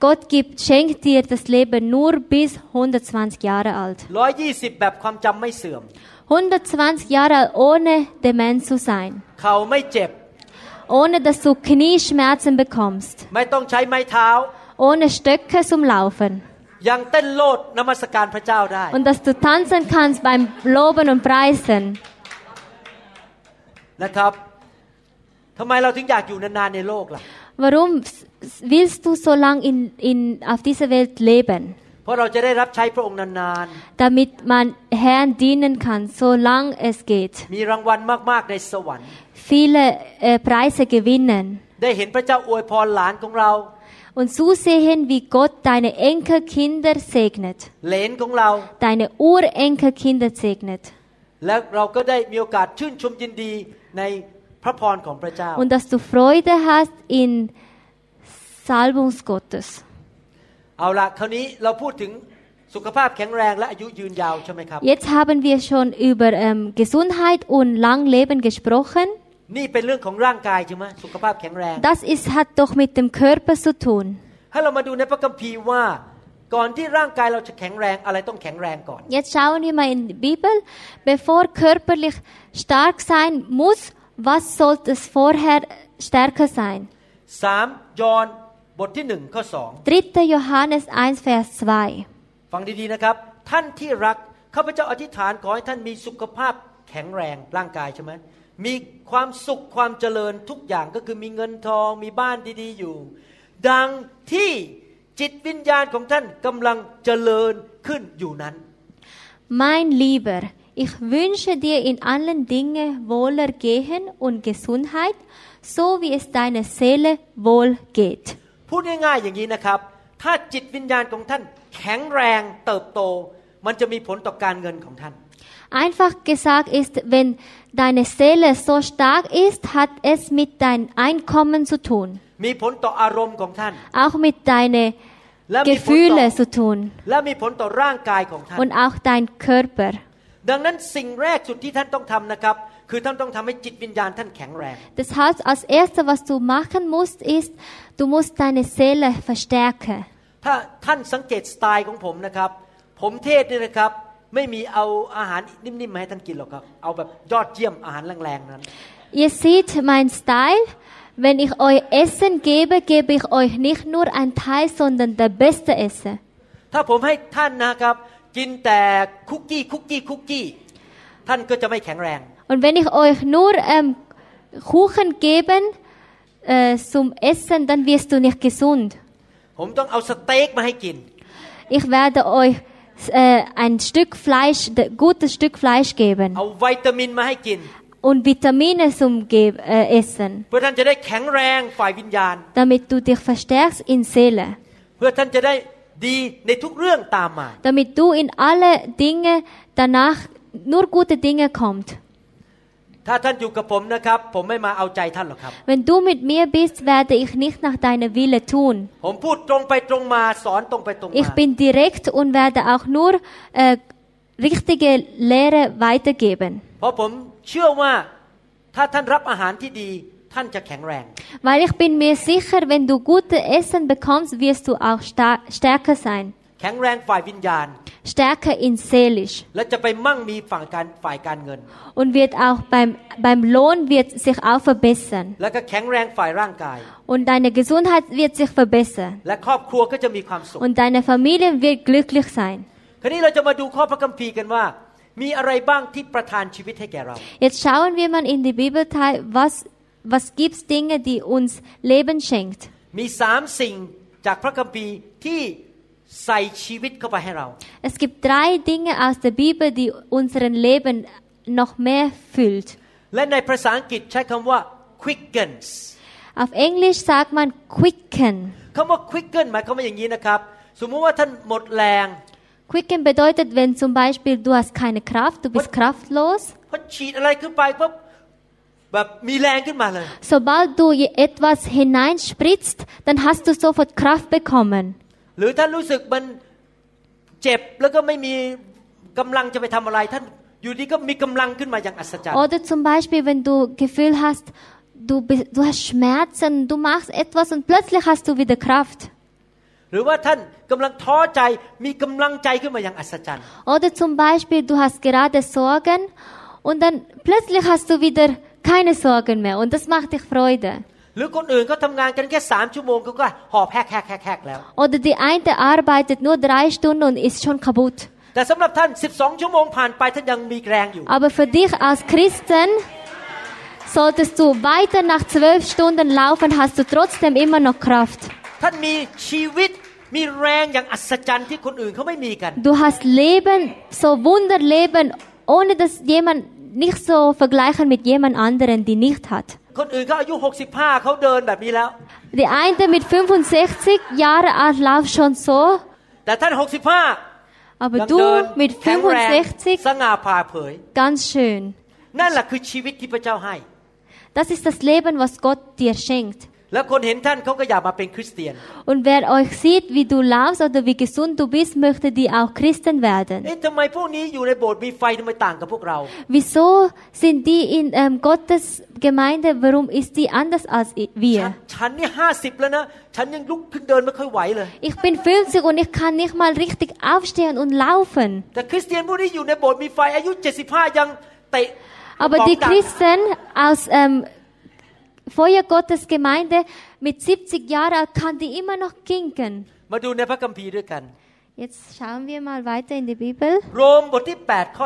Gott gibt, schenkt dir das Leben nur bis 120 Jahre alt. ร้อยยี่สิบแบบความจำไม่เสื่อม 120 Jahre alt ohne dement zu sein. เข่าไม่เจ็บ Ohne dass du Knieschmerzen bekommst. ไม่ต้องใช้ไม้เท้า Ohne Stöcke zum Laufen. ยังเต้นโลดนมัสการพระเจ้าได้ Und dass du tanzen kannst beim Loben und Preisen. นะครับทำไมเราถึงอยากอยู่นานๆในโลกล่ะ Warum willst du so lange in, in, auf dieser Welt leben? เพราะเราจะได้รับใช้พระองค์นาน Damit man Herrn dienen kann, solange es geht. ๆ มีรางวัลมากๆในสวรรค์ Viele äh, Preise gewinnen. ได้เห็นพระเจ้าอวยพรหลานของเรา Und zusehen, wie Gott deine Enkelkinder segnet. เหลนของเรา Deine Urenkelkinder segnet. และเราก็ได้มีโอกาสชื่นชมยินดีในพระพรของพระเจ้า Und dass du Freude hast in Salbung Gottes. เอาละคราวนี้เราพูดถึงสุขภาพแข็งแรงและอายุยืนยาวใช่ไหมครับ Jetzt haben wir schon über ähm, Gesundheit und Langleben gesprochen. นี่เป็นเรื่องของร่างกายใช่ไหมสุขภาพแข็งแรง Das ist, hat doch mit dem Körper zu tun. ให้เรามาดูในพระคัมภีร์ว่าก่อนที่ร่างกายเราจะแข็งแรงอะไรต้องแข็งแรงก่อน Jetzt schauen wir mal in die Bibel. Bevor körperlich stark sein muss, was sollte es vorher stärker sein? 3ยอห์นบทที่หนึ่งข้อสอง 3. Johannes 1, Vers 2. ฟังดีๆนะครับ ท่านที่รักข้าพเจ้าอธิษฐานขอให้ท่านมีสุขภาพ แข็งแรงร่างกายใช่ไหมมีความสุขความเจริญทุกอย่างก็คือมีเงินทองมีบ้านดี ๆ อยู่ ดังที่จิตวิญญาณของท่านกำลังเจริญขึ้นอยู่นั้น Mein Lieber, ich wünsche dir in allen Dingen Wohlergehen und Gesundheit, so wie es deiner Seele wohl geht. พูดง่ายๆอย่างนี้นะครับ ถ้าจิตวิญญาณของท่านแข็งแรงเติบโต มันจะมีผลต่อการเงินของท่าน Einfach gesagt ist, wenn deine Seele so stark ist, hat es mit deinem Einkommen zu tun. มีผลต่ออารมณ์ของท่าน Auch mit deinen และมีผลต่อ Gefühlen zu tun. และมีผลต่อร่างกายของท่าน Und auch dein Körper. ดังนั้นสิ่งแรกสุดที่ท่านต้องทำนะครับ คือท่านต้องทำให้จิตวิญญาณท่านแข็งแรง Das heißt, als erstes, was du machen musst, ist, du musst deine Seele verstärken. ถ้าท่านสังเกตสไตล์ของผมนะครับ ผมเทศเนี่ยนะครับ ไม่มีเอาอาหารนิ่มๆมาให้ท่านกินหรอกครับ เอาแบบยอดเยี่ยมอาหารแรงๆนั้น Ihr seht mein Style. Wenn ich euch Essen gebe, gebe ich euch nicht nur ein Teil, sondern das beste Essen. ถ้าผมให้ท่านนะครับ กินแต่คุกกี้คุกกี้คุกกี้ ท่านก็จะไม่แข็งแรง Und wenn ich euch nur ähm, Kuchen geben äh, zum Essen, dann wirst du nicht gesund. ผมต้องเอาสเต็กมาให้กิน Ich werde euch äh, ein Stück Fleisch, ein gutes Stück Fleisch geben เอาวิตามินมาให้กิน und Vitamine zum Ge äh, Essen, เพื่อท่านจะได้แข็งแรงฝ่ายวิญญาณ damit du dich verstärkst in Seele, เพื่อท่านจะได้ดีในทุกเรื่องตามมา damit du in alle Dinge danach nur gute Dinge kommt. ถ้าท่านอยู่กับผมนะครับ ผมไม่มาเอาใจท่านหรอกครับ Wenn du mit mir bist, werde ich nicht nach deiner Wille tun. ผมพูดตรงไปตรงมาสอนตรงไปตรงมา Ich bin direkt und werde auch nur äh, richtige Lehre weitergeben. เพราะผมเชื่อว่าถ้าท่านรับอาหารที่ดี ท่านจะแข็งแรง Weil ich bin mir sicher, wenn du gute Essen bekommst, wirst du auch sta stärker sein. แข็งแรงฝ่ายวิญญาณ Stärker in seelisch. และจะไปมั่งมีฝั่งการฝ่ายการเงิน Und wird auch beim, beim Lohn wird sich auch verbessern. แล้วก็แข็งแรงฝ่ายร่างกาย Und deine Gesundheit wird sich verbessern. และครอบครัวก็จะมีความสุข Und deine Familie wird glücklich sein. คราวนี้เราจะมาดูข้อพระคัมภีร์กันว่า มีอะไรบ้างที่ประทานชีวิตให้แก่เรา Jetzt schauen wir mal in die Bibelteil, was, was gibt's Dinge, die uns Leben schenkt. มีสามสิ่งจากพระคัมภีร์ที่ ใส่ชีวิตเข้าไปให้เรา Es gibt drei Dinge aus der Bibel, die unseren Leben noch mehr füllt. และในภาษาอังกฤษใช้คำว่า quickens Auf Englisch sagt man quicken. คำว่า quicken หมายความว่าอย่างนี้นะครับ สมมุติว่าท่านหมดแรง Quicken bedeutet, wenn zum Beispiel du hast keine Kraft, du bist kraftlos. พอฉีดอะไรขึ้นไปปุ๊บแบบมีแรงขึ้นมาเลย Sobald du je- etwas hineinspritzt, dann hast du sofort Kraft bekommen. หรือท่านรู้สึกมันเจ็บแล้วก็ไม่มีกำลังจะไปทำอะไร ท่านอยู่ดีก็มีกำลังขึ้นมาอย่างอัศจรรย์ Oder zum Beispiel, wenn du Gefühl hast, du, bist, du hast Schmerzen, du machst etwas und plötzlich hast du wieder Kraft. หรือว่าท่านกำลังท้อใจมีกำลังใจขึ้นมาอย่างอัศจรรย์ Oder zum Beispiel, du hast gerade Sorgen und dann plötzlich hast du wieder keine Sorgen mehr und das macht dich Freude. หรือคนอื่นเขาทำงานกันแค่สามชั่วโมงเขาก็หอบแฮกแฮกแฮกแฮกแล้ว Oder die eine arbeitet nur drei Stunden und ist schon kaputt. แต่สำหรับท่าน 12 ชั่วโมงผ่านไปท่านยังมีแรงอยู่ Aber für dich als Christen solltest du weiter nach zwölf Stunden laufen, hast du trotzdem immer noch Kraft. ท่านมีชีวิตมีแรงอย่างอัศจรรย์ที่คนอื่นเขาไม่มีกัน Du hast Leben, so Wunderleben, ohne dass jemand nicht so vergleichen mit jemand anderen, die nicht hat. คนอื่นเขาอายุ 65เขาเดินแบบนี้แล้ว Die eine mit 65 Jahre alt läuft schon so, แต่ท่าน 65 aber ยัง du เดิน mit แข็งแรง 65 สง่าผ่าเผย ganz schön. นั่นแหละคือชีวิตที่พระเจ้าให้ Das ist das Leben, was Gott dir schenkt. แล้วคนเห็นท่านเขาก็อยากมาเป็นคริสเตียน Und wer euch sieht, wie du laufst oder wie gesund du bist, möchte die auch Christen werden. เอ๊ะทำไมพวกนี้อยู่ในโบสถ์มีไฟทำไมต่างกับพวกเรา Wieso sind die in ähm, Gottes Gemeinde? Warum ist die anders als i- ฉัน wir? ฉันนี่ห้าสิบแล้วนะ ฉันยังลุกขึ้นเดินไม่ค่อยไหวเลย Ich bin 50 und ich kann nicht mal richtig aufstehen und laufen. แต่คริสเตียนพวกนี้อยู่ในโบสถ์มีไฟอายุ 75 ยังเตะ Aber บอล die ดัง Christen aus ähm, Feuer Gottes Gemeinde mit 70 Jahren alt kann die immer noch kinken. มาดูในพระคัมภีร์ด้วยกัน Jetzt schauen wir mal weiter in die Bibel. โรมบทที่8ข้อ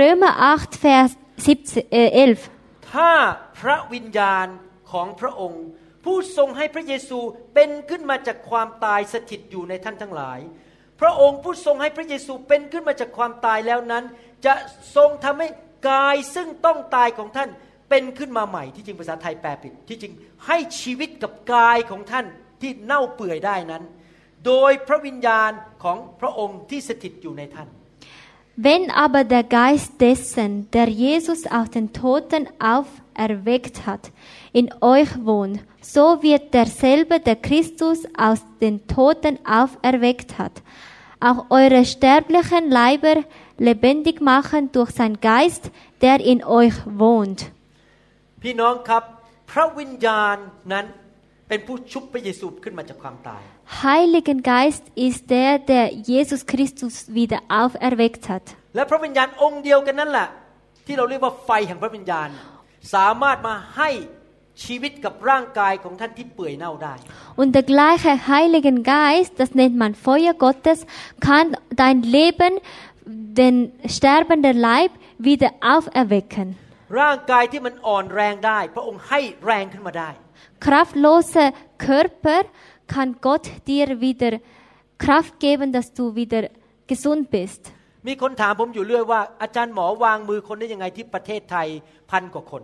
Römer 8, Vers 17, äh, 11. 11ถ้าพระวิญญาณของพระองค์ ผู้ทรงให้พระเยซูเป็นขึ้นมาจากความตายสถิตอยู่ในท่านทั้งหลาย พระองค์ผู้ทรงให้พระเยซูเป็นขึ้นมาจากความตายแล้วนั้น จะทรงทำให้กายซึ่งต้องตายของท่าน เป็นขึ้นมาใหม่ ที่จริงภาษาไทยแปลผิดที่จริงให้ชีวิตกับกายของท่านที่เน่าเปื่อยได้นั้น โดยพระวิญญาณของพระองค์ที่สถิตอยู่ในท่าน Wenn aber der Geist dessen, der Jesus aus den Toten auferweckt hat, in euch wohnt, so wird derselbe, der Christus aus den Toten auferweckt hat, auch eure sterblichen Leiber lebendig machen durch sein Geist, der in euch wohnt. พี่น้องครับ พระวิญญาณนั้นเป็นผู้ชุบพระเยซูขึ้นมาจากความตาย Heiligen Geist ist der, der Jesus Christus wieder auferweckt hat. และพระวิญญาณองค์เดียวกันนั่นแหละ ที่เราเรียกว่าไฟแห่งพระวิญญาณ สามารถมาให้ชีวิตกับร่างกายของท่านที่เปื่อยเน่าได้ Und der gleiche Heiligen Geist, das nennt man Feuer Gottes, kann dein Leben, den sterbenden Leib, wieder auferwecken. ร่างกายที่มันอ่อนแรงได้ พระองค์ให้แรงขึ้นมาได้ Kraftlose Körper kann Gott dir wieder Kraft geben, dass du wieder gesund bist. มีคนถามผมอยู่เรื่อยว่า อาจารย์หมอวางมือคนได้ยังไงที่ประเทศไทยพันกว่าคน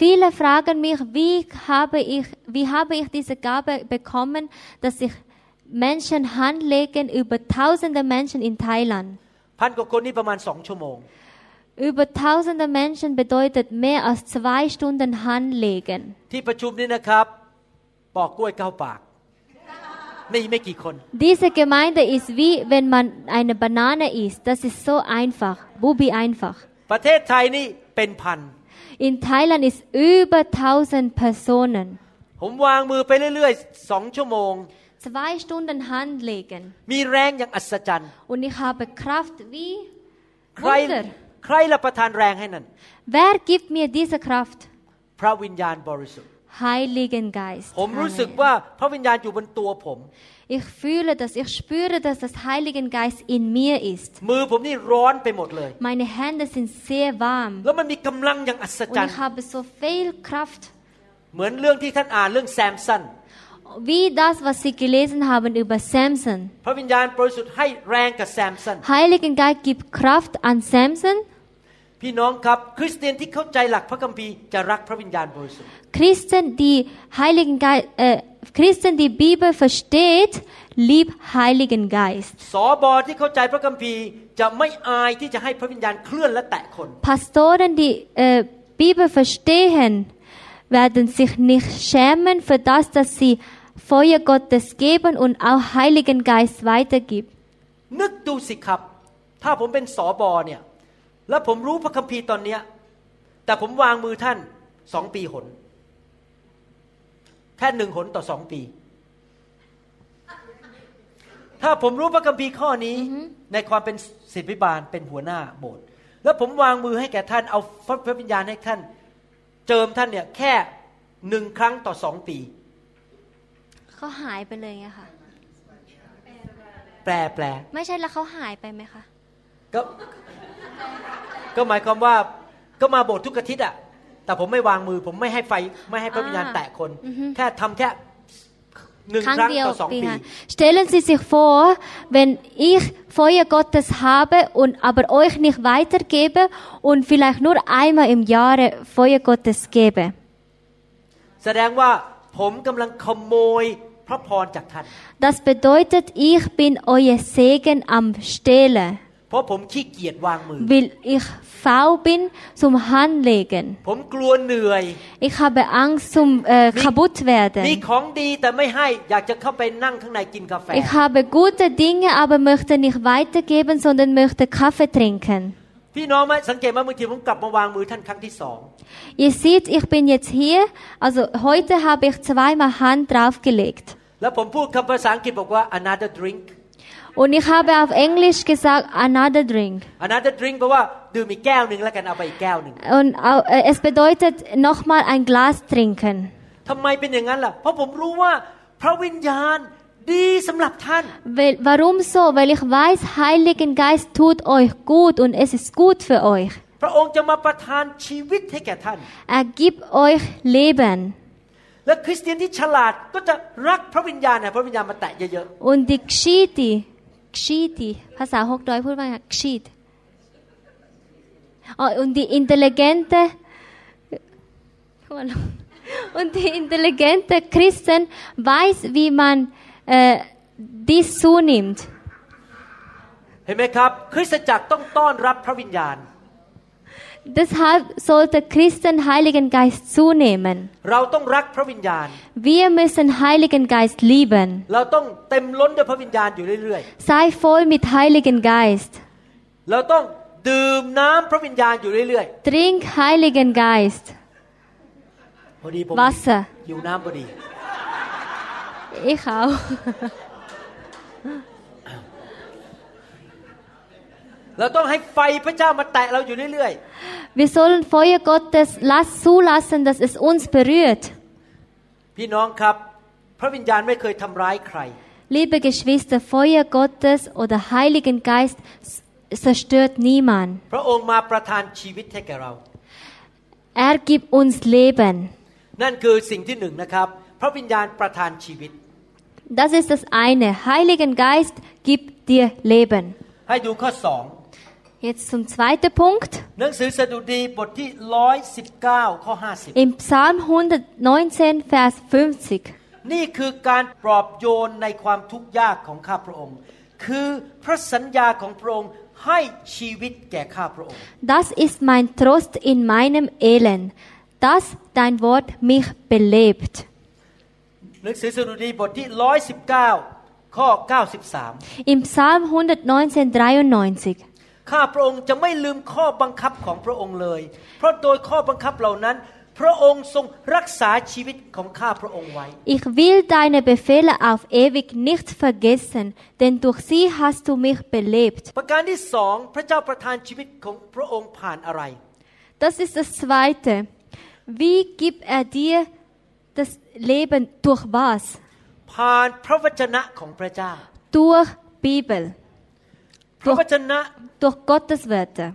Viele fragen mich, wie habe ich, wie habe ich diese Gabe bekommen, dass ich Menschen handlegen über tausende Menschen in Thailand. Über tausende Menschen bedeutet mehr als zwei Stunden handlegen. ที่ประชุมนี้นะครับ ปอกกล้วยเก้าปากนี่ไม่กี่คน Diese Gemeinde ist wie wenn man eine Banane isst. Das ist so einfach, bubi einfach. ประเทศไทยนี่เป็นพัน In Thailand ist über 1000 Personen. ผมวางมือไปเรื่อยๆสองชั่วโมง Zwei Stunden handlegen. มีแรงอย่างอัศจรรย์ Und ich habe Kraft wie ใคร Wunder. ใครละประทานแรงให้นั่น Wer gibt mir diese Kraft? พระวิญญาณบริสุทธิ์ Heiligen Geist. ผมรู้สึก Amen. ว่าพระวิญญาณอยู่บนตัวผม Ich fühle das, ich spüre, dass das Heiligen Geist in mir ist. มือผมนี่ร้อนไปหมดเลย Meine Hände sind sehr warm. แล้วมันมีกำลังอย่างอัศ Und จรรย์ ich habe so viel Kraft. เหมือนเรื่องที่ท่านอ่านเรื่องแซมสัน Wie das, was Sie gelesen haben über Samson. พระวิญญาณบริสุทธิ์ให้แรงกับแซมสัน Heiligen Geist gibt Kraft an Samson. พี่น้องครับ คริสเตียนที่เข้าใจหลักพระคัมภีร์จะรักพระวิญญาณบริสุทธิ์ Christen, die Heiligen Geist, äh, Christen, die Bibel versteht, liebt Heiligen Geist. สอบอที่เข้าใจพระคัมภีร์จะไม่อายที่จะให้พระวิญญาณเคลื่อนและแตะคน Pastoren, die äh, Bibel verstehen, werden sich nicht schämen für das, dass sie Feuer Gottes geben und auch Heiligen Geist weitergibt. นึกดูสิครับ ถ้าผมเป็นสอบอเนี่ย แล้วผมรู้พระคัมภีร์ตอนเนี้ย แต่ผมวางมือท่านสองปีหน แค่หนึ่งหนต่อสองปี ถ้าผมรู้พระคัมภีร์ข้อนี้ในความเป็นศิษย์พิบาลเป็นหัวหน้าโบสถ์แล้วผมวางมือให้แก่ท่านเอาพระวิญญาณให้ท่าน เจิมท่านเนี่ยแค่หนึ่งครั้งต่อสองปีเขาหายไปเลยไงคะแปลแปลไม่ใช่แล้วเขาหายไปไหมคะก็ ก็หมายความว่าก็มาโบสถ์ทุกอาทิตย์อะแต่ผมไม่วางมือ ผมไม่ให้ไฟไม่ให้พระวิญญาณ อ่า แตะคน อือฮึ แค่ทำแค่หนึ่ง ครั้ง ครั้ง เดียว ต่อสอง ปี ปี ค่ะ Stellen Sie sich vor, wenn ich Feuer Gottes habe und aber euch nicht weitergebe und vielleicht nur einmal im Jahr Feuer Gottes gebe. แสดงว่าผมกำลังขโมยพระพรจากท่าน Das bedeutet, ich bin euer Segen am Stehlen, เพราะผมขี้เกียจวางมือ weil ich faul bin zum Handlegen. ผมกลัวเหนื่อย Ich habe Angst zum äh, kaputt มี werden. ของดีแต่ไม่ให้ อยากจะเข้าไปนั่งข้างในกินกาแฟ Ich habe gute Dinge, aber möchte nicht weitergeben, sondern möchte Kaffee trinken. พี่น้องไหมสังเกตว่าบางทีผมกลับมาวางมือท่านครั้งที่สอง Ihr seht, ich bin jetzt hier. Also heute habe ich zweimal Hand draufgelegt. แล้วผมพูดคำภาษาอังกฤษบอกว่า another drink Und ich habe auf Englisch gesagt, another drink. another drink แปลว่าดื่มอีกแก้วหนึ่งแล้วกันเอาไปอีกแก้วหนึ่ง Und au- äh, es bedeutet nochmal ein Glas trinken. ทำไมเป็นอย่างนั้นล่ะ เพราะผมรู้ว่าพระวิญญาณดีสำหรับท่าน Weil, warum so? Weil ich weiß, Heiligen Geist tut euch gut und es ist gut für euch. พระองค์จะมาประทานชีวิตให้แก่ท่าน Er gibt euch Leben. และคริสเตียนที่ฉลาดก็จะรักพระวิญญาณนะพระวิญญาณมาแตะเยอะ Und die ชีติภาษาฮกดอยพูดว่าชีตอ๋อ und die intelligente, und die intelligente Christen weiß, wie man äh, dies zunimmt. เห็นไหมครับ คริสตจักรต้องต้อนรับพระวิญญาณ Deshalb sollte Christen Heiligen Geist zunehmen. Wir müssen Heiligen Geist lieben. Sei voll mit Heiligen Geist. Trink Heiligen Geist. Wasser. Ich auch. เราต้องให้ไฟพระเจ้ามาแตะเราอยู่เรื่อย Wir sollen Feuer Gottes lass, zulassen, dass es uns berührt. ๆ พี่น้องครับ พระวิญญาณไม่เคยทำร้ายใคร Liebe Geschwister, Feuer Gottes oder Heiligen Geist s- zerstört niemand. พระองค์มาประทานชีวิตให้แก่เรา Er gibt uns Leben. นั่นคือสิ่งที่หนึ่งนะครับ พระวิญญาณประทานชีวิต Das ist das eine. Heiligen Geist gibt dir Leben. ให้ดูข้อสอง Jetzt zum zweiten Punkt. หนังสือสดุดีบทที่ 119 ข้อ Im Psalm 119, Vers 50. 50 นี่คือการปลอบโยนในความทุกข์ยากของข้าพระองค์ คือพระสัญญาของพระองค์ให้ชีวิตแก่ข้าพระองค์ Das ist mein Trost in meinem Elend, dass dein Wort mich belebt. หนังสือสดุดีบทที่ 119 ข้อ 93 Im Psalm 119, 93. ข้าพระองค์จะไม่ลืมข้อบังคับของพระองค์เลย เพราะโดยข้อบังคับเหล่านั้น พระองค์ทรงรักษาชีวิตของข้าพระองค์ไว้ Ich will deine Befehle auf ewig nicht vergessen, denn durch sie hast du mich belebt. ประการที่สองพระเจ้าประทานชีวิตของพระองค์ผ่านอะไร Das ist das Zweite. Wie gibt er dir das Leben durch was? ผ่านพระวจนะของพระเจ้า Durch Bibel, พระวจนะ durch Gottes Wörter.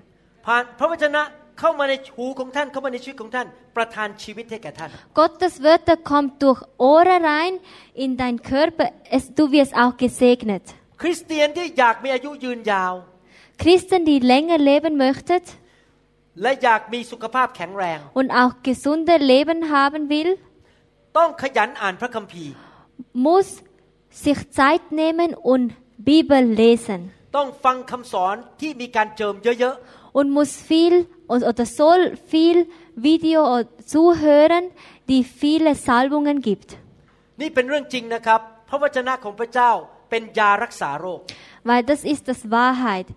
ผ่านพระวจนะเข้ามาในหูของท่านเข้ามาในชีวิตของท่าน ประทานชีวิตให้แก่ท่าน Gottes Wörter kommt durch Ohren rein in dein Körper. Es, du wirst auch gesegnet. คริสเตียนที่อยากมีอายุยืนยาว Christen, die länger leben möchten และอยากมีสุขภาพแข็งแรง und auch gesunder Leben haben will, ต้องขยันอ่านพระคัมภีร์ muss sich Zeit nehmen und Bibel lesen ต้องฟังคำสอนที่มีการเจิมเยอะ und muss viel und- oder soll viel Video zuhören, die viele Salbungen gibt. ๆ นี่เป็นเรื่องจริงนะครับ พระวจนะของพระเจ้าเป็นยารักษาโรค Weil das ist das Wahrheit.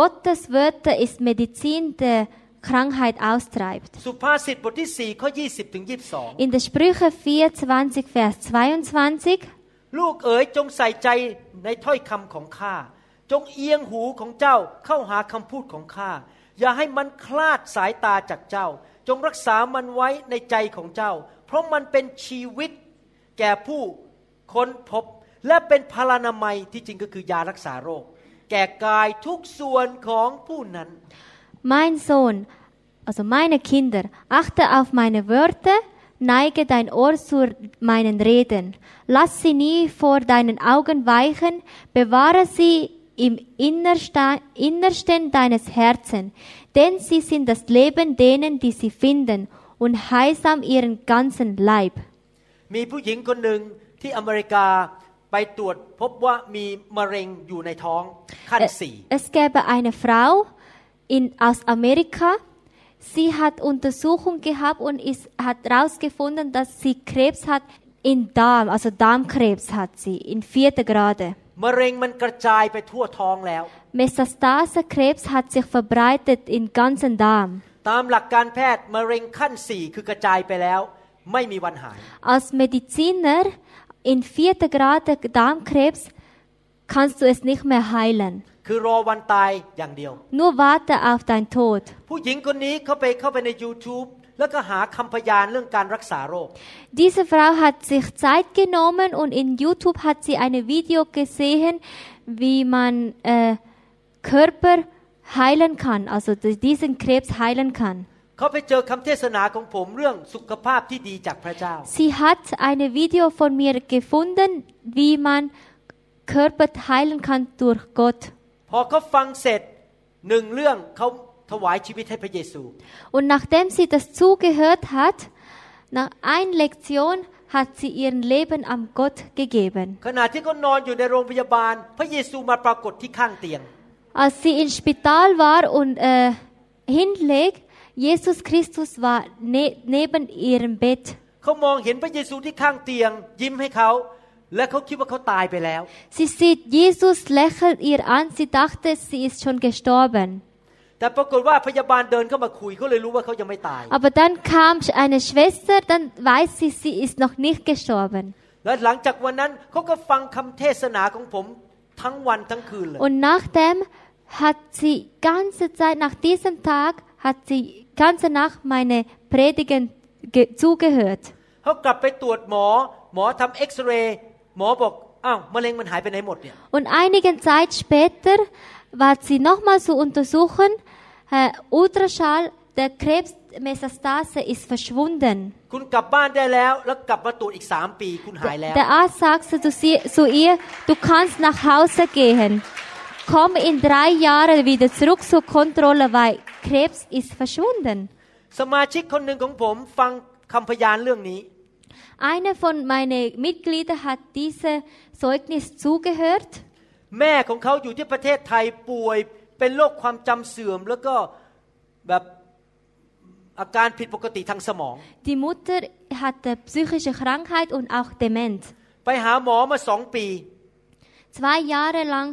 Gottes Wörter ist Medizin, der Krankheit austreibt. สุภาษิตบทที่ 4 ข้อ 20ถึง22 In der Sprüche 24, Vers 22, ลูกเอ๋ยจงใส่ใจในถ้อยคำของข้า จงเอียงหูของเจ้าเข้าหาคำพูดของข้า อย่าให้มันคลาดสายตาจากเจ้า จงรักษามันไว้ในใจของเจ้า เพราะมันเป็นชีวิต แก่ผู้ค้นพบ และเป็นพลานามัยที่จริงก็คือยารักษาโรค แก่กายทุกส่วนของผู้นั้น Mein Sohn, also meine Kinder, achte auf meine Wörter, neige dein Ohr zu meinen Reden. Lass sie nie vor deinen Augen weichen, bewahre sie im Innersta- Innersten deines Herzens, denn sie sind das Leben denen, die sie finden, und heilsam ihren ganzen Leib. มีผู้หญิงคนหนึ่งที่อเมริกาไปตรวจพบว่ามีมะเร็งอยู่ในท้องขั้น Ä- สี่ Es gäbe eine Frau in, aus Amerika. Sie hat Untersuchung gehabt und ist, hat herausgefunden, dass sie Krebs hat in Darm, also Darmkrebs hat sie in vierter Grade. มะเร็งมันกระจายไปทั่วท้องแล้ว Metastasekrebs hat sich verbreitet im ganzen Darm. ตามหลักการแพทย์มะเร็งขั้นสี่คือกระจายไปแล้ว ไม่มีวันหาย Als Mediziner in vierter Grade Darmkrebs kannst du es nicht mehr heilen. คือรอวันตายอย่างเดียว Nur warte auf dein Tod. ผู้หญิงคนนี้เขาไปเข้าไปใน YouTube แล้วก็หาคำพยานเรื่องการรักษาโรค Diese Frau hat sich Zeit genommen und in YouTube hat sie ein Video gesehen, wie man äh, Körper heilen kann, also die- diesen Krebs heilen kann. เขาไปเจอคำเทศนาของผมเรื่องสุขภาพที่ดีจากพระเจ้า Sie hat ein Video von mir gefunden, wie man Körper heilen kann durch Gott. พอเขาฟังเสร็จหนึ่งเรื่องเขา und nachdem sie das zugehört hat, nach einer Lektion hat sie ihr Leben am Gott gegeben. Als sie ins Spital war und äh, hinlegt, Jesus Christus war ne neben ihrem Bett. Sie sieht Jesus lächelt ihr an, sie dachte, sie ist schon gestorben. แต่ปรากฏว่าพยาบาลเดินเข้ามาคุยเขาเลยรู้ว่าเขายังไม่ตาย Aber dann kam eine Schwester, dann weiß sie, sie ist noch nicht gestorben. และหลังจากวันนั้นเขาก็ฟังคำเทศนาของผมทั้งวันทั้งคืนเลย Und nachdem hat sie ganze Zeit, nach diesem Tag, hat sie ganze Nacht meine Predigen ge- zugehört. เขากลับไปตรวจหมอ หมอทำเอ็กซเรย์หมอบอกอ้าวมะเร็งมันหายไปไหนหมดเนี่ย Und einige Zeit später war sie nochmal zu untersuchen, äh, Ultraschall, der Krebsmetastase ist verschwunden. คุณกลับบ้านได้แล้ว แล้วกลับมาตรวจอีกสามปี คุณหายแล้ว Der Arzt sagte zu, sie, zu ihr, du kannst nach Hause gehen. Komm in drei Jahren wieder zurück zur Kontrolle, weil Krebs ist verschwunden. สมาชิกคนหนึ่งของผมฟังคำพยานเรื่องนี้ Einer von meinen Mitgliedern hat diese Zeugnis zugehört. แม่ของเขาอยู่ที่ประเทศไทยป่วย เป็นโรคความจำเสื่อม แล้วก็แบบอาการผิดปกติทางสมอง Die Mutter hatte psychische Krankheit und auch Demenz. ไปหาหมอมาสองปี Zwei Jahre lang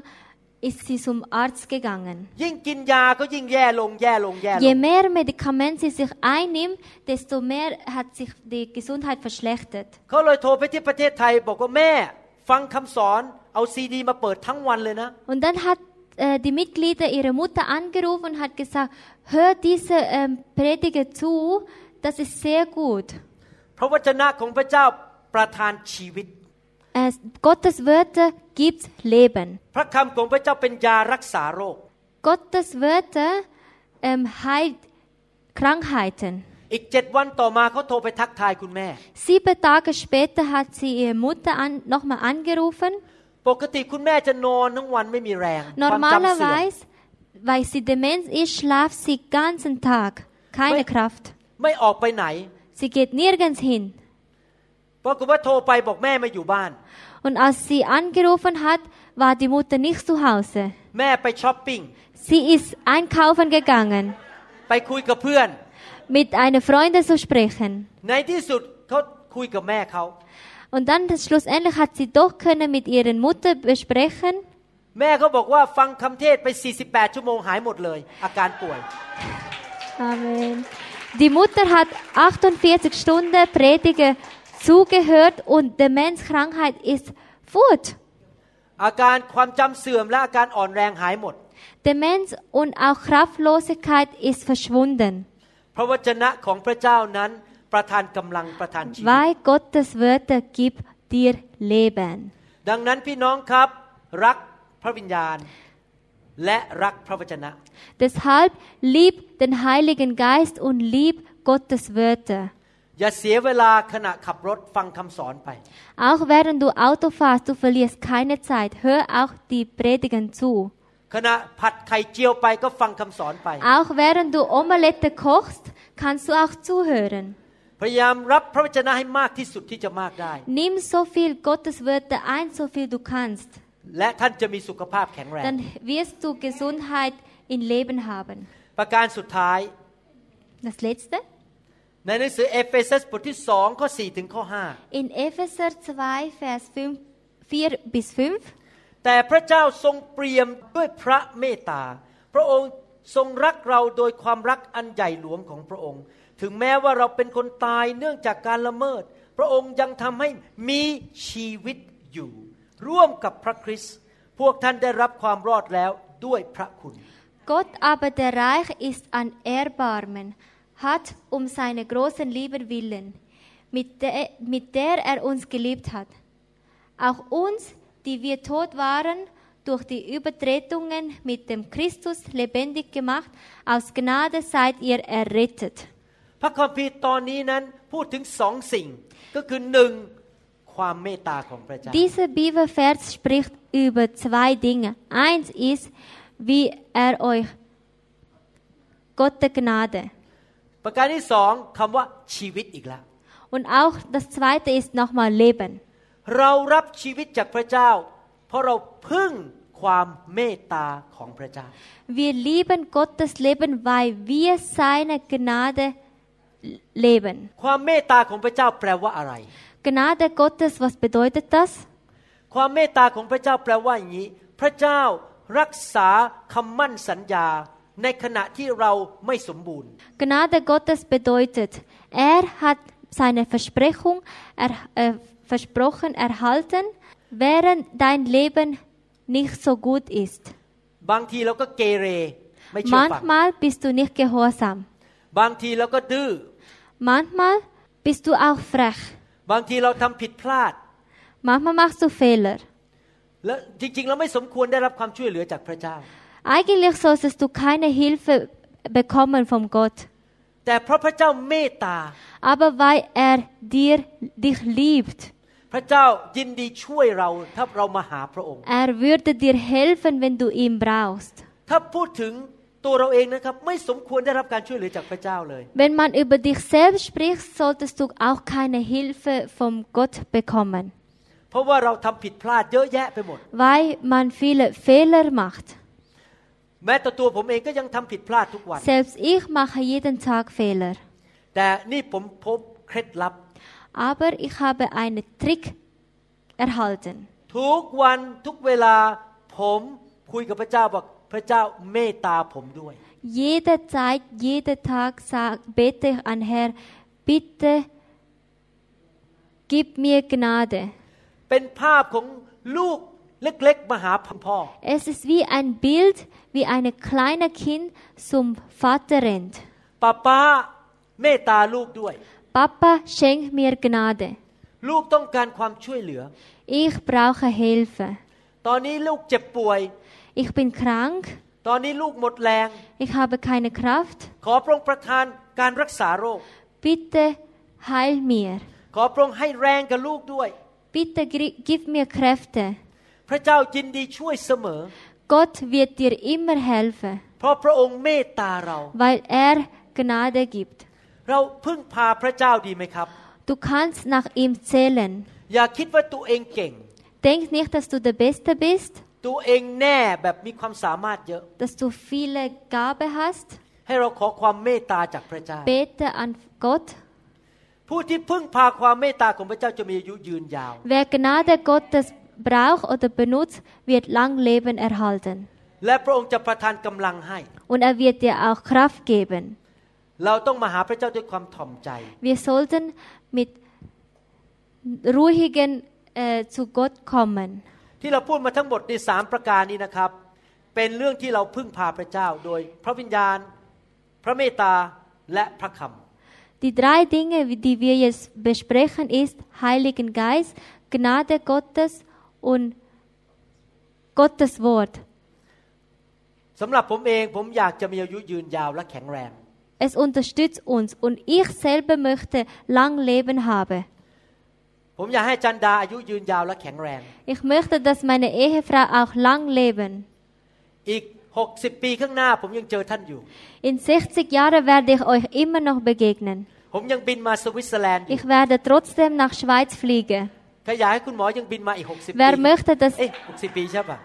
ist sie zum Arzt gegangen. ยิ่งกินยาก็ยิ่งแย่ลงแย่ลงแย่ล Je ง mehr Medikamente sie sich einnimmt, desto mehr hat sich die Gesundheit verschlechtert. เขาเลยโทรไปที่ประเทศไทย บอกว่าแม่ฟังคำสอนเอาซีดีมาเปิดทั้งวันเลยนะ Und dann hat äh, die Mitglieder ihre Mutter angerufen und hat gesagt, hör diese ähm, Prediger zu, das ist sehr gut. พระวจนะของพระเจ้าประทานชีวิต Äh, Gottes Wörter gibt Leben. พระคำของพระเจ้าเป็นยารักษาโรค Gottes Wörter ähm, heilt Krankheiten. อีกเจ็ดวันต่อมาเขาโทรไปทักทายคุณแม่ Sieben Tage später hat sie ihre Mutter an, nochmal angerufen. ปกติคุณแม่จะนอนทั้งวันไม่มีแรงความจำเสื่อม Normalerweise, weil sie Demenz ist, schlaft sie den ganzen Tag. Keine Weil- Kraft. ไม่ออกไปไหน Sie geht nirgends hin. ปรากฏว่าโทรไปบอกแม่ไม่อยู่บ้าน Und als sie angerufen hat, war die Mutter nicht zu Hause. แม่ไปช้อปปิ้ง Sie ist einkaufen gegangen, ไปคุยกับเพื่อน mit einer Freundin zu sprechen. ในที่สุดเขาคุยกับแม่เขา Und dann schlussendlich hat sie doch können mit ihrer Mutter besprechen. แม่เขาบอกว่าฟังคำเทศไป 48 ชั่วโมงหายหมดเลย อาการป่วย Amen. Die Mutter hat 48 Stunden Prediger zugehört und Demenzkrankheit ist fort. อาการความจำเสื่อมและอาการอ่อนแรงหายหมด Demenz und auch Kraftlosigkeit ist verschwunden, พระวจนะของพระเจ้านั้น ประทานกำลังประทานชีวิต weil Gottes Wörter gibt dir Leben. ดังนั้นพี่น้องครับ รักพระวิญญาณ และรักพระวจนะ Deshalb lieb den Heiligen Geist und lieb Gottes Wörter. อย่าเสียเวลาขณะขับรถฟังคำสอนไป Auch während du Auto fährst, du verlierst keine Zeit. Hör auch die Predigen zu. ขณะผัดไข่เจียวไปก็ฟังคำสอนไป Auch während du Omelette kochst, kannst du auch zuhören. พยายามรับพระวจนะให้มากที่สุดที่จะมากได้ Nimm so viel Gottes Wörter ein, so viel du kannst. และท่านจะมีสุขภาพแข็งแรง Dann wirst du Gesundheit im Leben haben. ประการสุดท้าย Das letzte. ในหนังสือเอเฟซัสบทที่สองข้อ4ถึงข้อ In Epheser 2, Vers 5, 4 bis 5. 5แต่พระเจ้าทรงเปี่ยมด้วยพระเมตตา พระองค์ ทรงรักเราโดยความรักอันใหญ่หลวงของพระองค์ ถึงแม้ว่าเราเป็นคนตายเนื่องจากการละเมิด พระองค์ยังทำให้มีชีวิตอยู่ ร่วมกับพระคริสต์พวกท่านได้รับความรอดแล้วด้วยพระคุณ Gott aber der reich ist an Erbarmen, hat um seine großen Liebe willen, mit der, mit der er uns geliebt hat. Auch uns, die wir tot waren, durch die Übertretungen mit dem Christus lebendig gemacht, aus Gnade seid ihr errettet. พระคัมภีร์ตอนนี้นั้นพูดถึงสองสิ่ง ก็คือหนึ่งความเมตตาของพระเจ้า Dieser Bibelvers spricht über zwei Dinge. Eins ist, wie er euch Gott der Gnade. ประการที่สองคำว่าชีวิตอีกแล้ว Und auch das zweite ist nochmal Leben. เรารับชีวิตจากพระเจ้า เพราะเราพึ่ง ความเมตตาของพระเจ้า Wir lieben Gottes Leben, weil wir seine Gnade leben. ความเมตตาของพระเจ้าแปลว่าอะไร Gnade Gottes, was bedeutet das? ความเมตตาของพระเจ้าแปลว่าอย่างนี้ พระเจ้ารักษาคำมั่นสัญญา ในขณะที่เราไม่สมบูรณ์ Gnade Gottes bedeutet, er hat seine Versprechung er, äh, versprochen erhalten, während dein Leben nicht so gut ist. บางทีเราก็เกเรไม่เชื่อฟัง Manchmal bist du nicht gehorsam. บางทีเราก็ดื้อ Manchmal bist du auch frech. บางทีเราทำผิดพลาด Manchmal machst du Fehler. และจริง ๆ เราไม่สมควรได้รับความช่วยเหลือจากพระเจ้า Eigentlich solltest du keine Hilfe bekommen von Gott. แต่เพราะพระเจ้าเมตตา Aber weil er dir dich liebt, พระเจ้ายินดีช่วยเราถ้าเรามาหาพระองค์ er würde dir helfen, wenn du ihn brauchst. ถ้าพูดถึงตัวเราเองนะครับ ไม่สมควรได้รับการช่วยเหลือจากพระเจ้าเลย Wenn man über dich selbst spricht, solltest du auch keine Hilfe von Gott bekommen, เพราะว่าเราทำผิดพลาดเยอะแยะไปหมด weil man viele Fehler macht. แม้แต่ตัวผมเองก็ยังทำผิดพลาดทุกวัน Selbst ich mache jeden Tag Fehler. แต่นี่ผมพบเคล็ดลับ Aber ich habe einen Trick erhalten. ทุกวันทุกเวลาผมคุยกับพระเจ้าบอกพระเจ้าเมตตาผมด้วย Jede Zeit, jeden Tag sag, bete ich an Herr, bitte gib mir Gnade. เป็นภาพของลูกเล็กๆมาหาพ่อ Es ist wie ein Bild, wie ein kleines Kind zum Vater rennt. ป้าป้าเมตตาลูกด้วย Papa, schenk mir Gnade. ลูกต้องการความช่วยเหลือ Ich brauche Hilfe. ตอนนี้ลูกเจ็บป่วย Ich bin krank. ตอนนี้ลูกหมดแรง Ich habe keine Kraft. ขอพระองค์ประทานการรักษาโรค Bitte heil mir. ขอพระองค์ให้แรงกับลูกด้วย Bitte gri- gib mir Kräfte. พระเจ้ายินดีช่วยเสมอ Gott wird dir immer helfen, เพราะพระองค์เมตตาเรา weil er Gnade gibt. เราพึ่งพาพระเจ้าดีไหมครับ Du kannst nach ihm zählen. อย่าคิดว่าตัวเองเก่ง Denk nicht, dass du der Beste bist, ตัวเองแน่แบบมีความสามารถเยอะ dass du viele Gabe hast. ให้เราขอความเมตตาจากพระเจ้า Bete an Gott. ผู้ที่พึ่งพาความเมตตาของพระเจ้าจะมีอายุยืนยาว Wer Gnade Gottes braucht oder benutzt, wird lang Leben erhalten. และพระองค์จะประทานกำลังให้ Und er wird dir auch Kraft geben. เราต้องมาหาพระเจ้าด้วยความถ่อมใจ Wir sollten mit ruhigen äh, zu Gott kommen. ที่เราพูดมาทั้งหมดในสามประการนี้นะครับ เป็นเรื่องที่เราพึ่งพาพระเจ้าโดยพระวิญญาณ พระเมตตาและพระคำ Die drei Dinge, die wir jetzt besprechen, ist Heiligen Geist, Gnade Gottes und Gottes Wort. สำหรับผมเองผมอยากจะมีอายุยืนยาวและแข็งแรง Es unterstützt uns und ich selber möchte lang Leben haben. ผมอยากให้จันดาอายุยืนยาวและแข็งแรง Ich möchte, dass meine Ehefrau auch lang leben. อีก 60 ปีข้างหน้าผมยังเจอท่านอยู่ In 60 Jahren werde ich euch immer noch begegnen. ผมยังบินมาสวิตเซอร์แลนด์อยู่ Ich werde trotzdem nach Schweiz fliegen. ใครอยากให้คุณหมอยังบินมาอีก 60 ปี Wer möchte, dass เอ้ย60 ปีใช่ปะ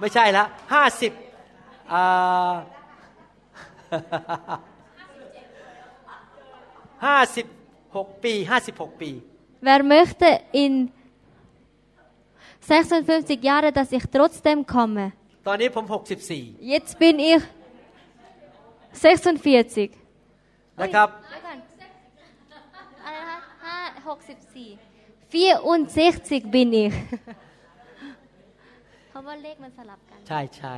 ไม่ใช่ละ50อ่า 56 ปี 56 ปี Wer möchte in 56 Jahren, dass ich trotzdem komme? ตอนนี้ผม 64 Jetzt bin ich 46. นะครับ 64 bin ich. เพราะว่าเลขมันสลับกัน ใช่ใช่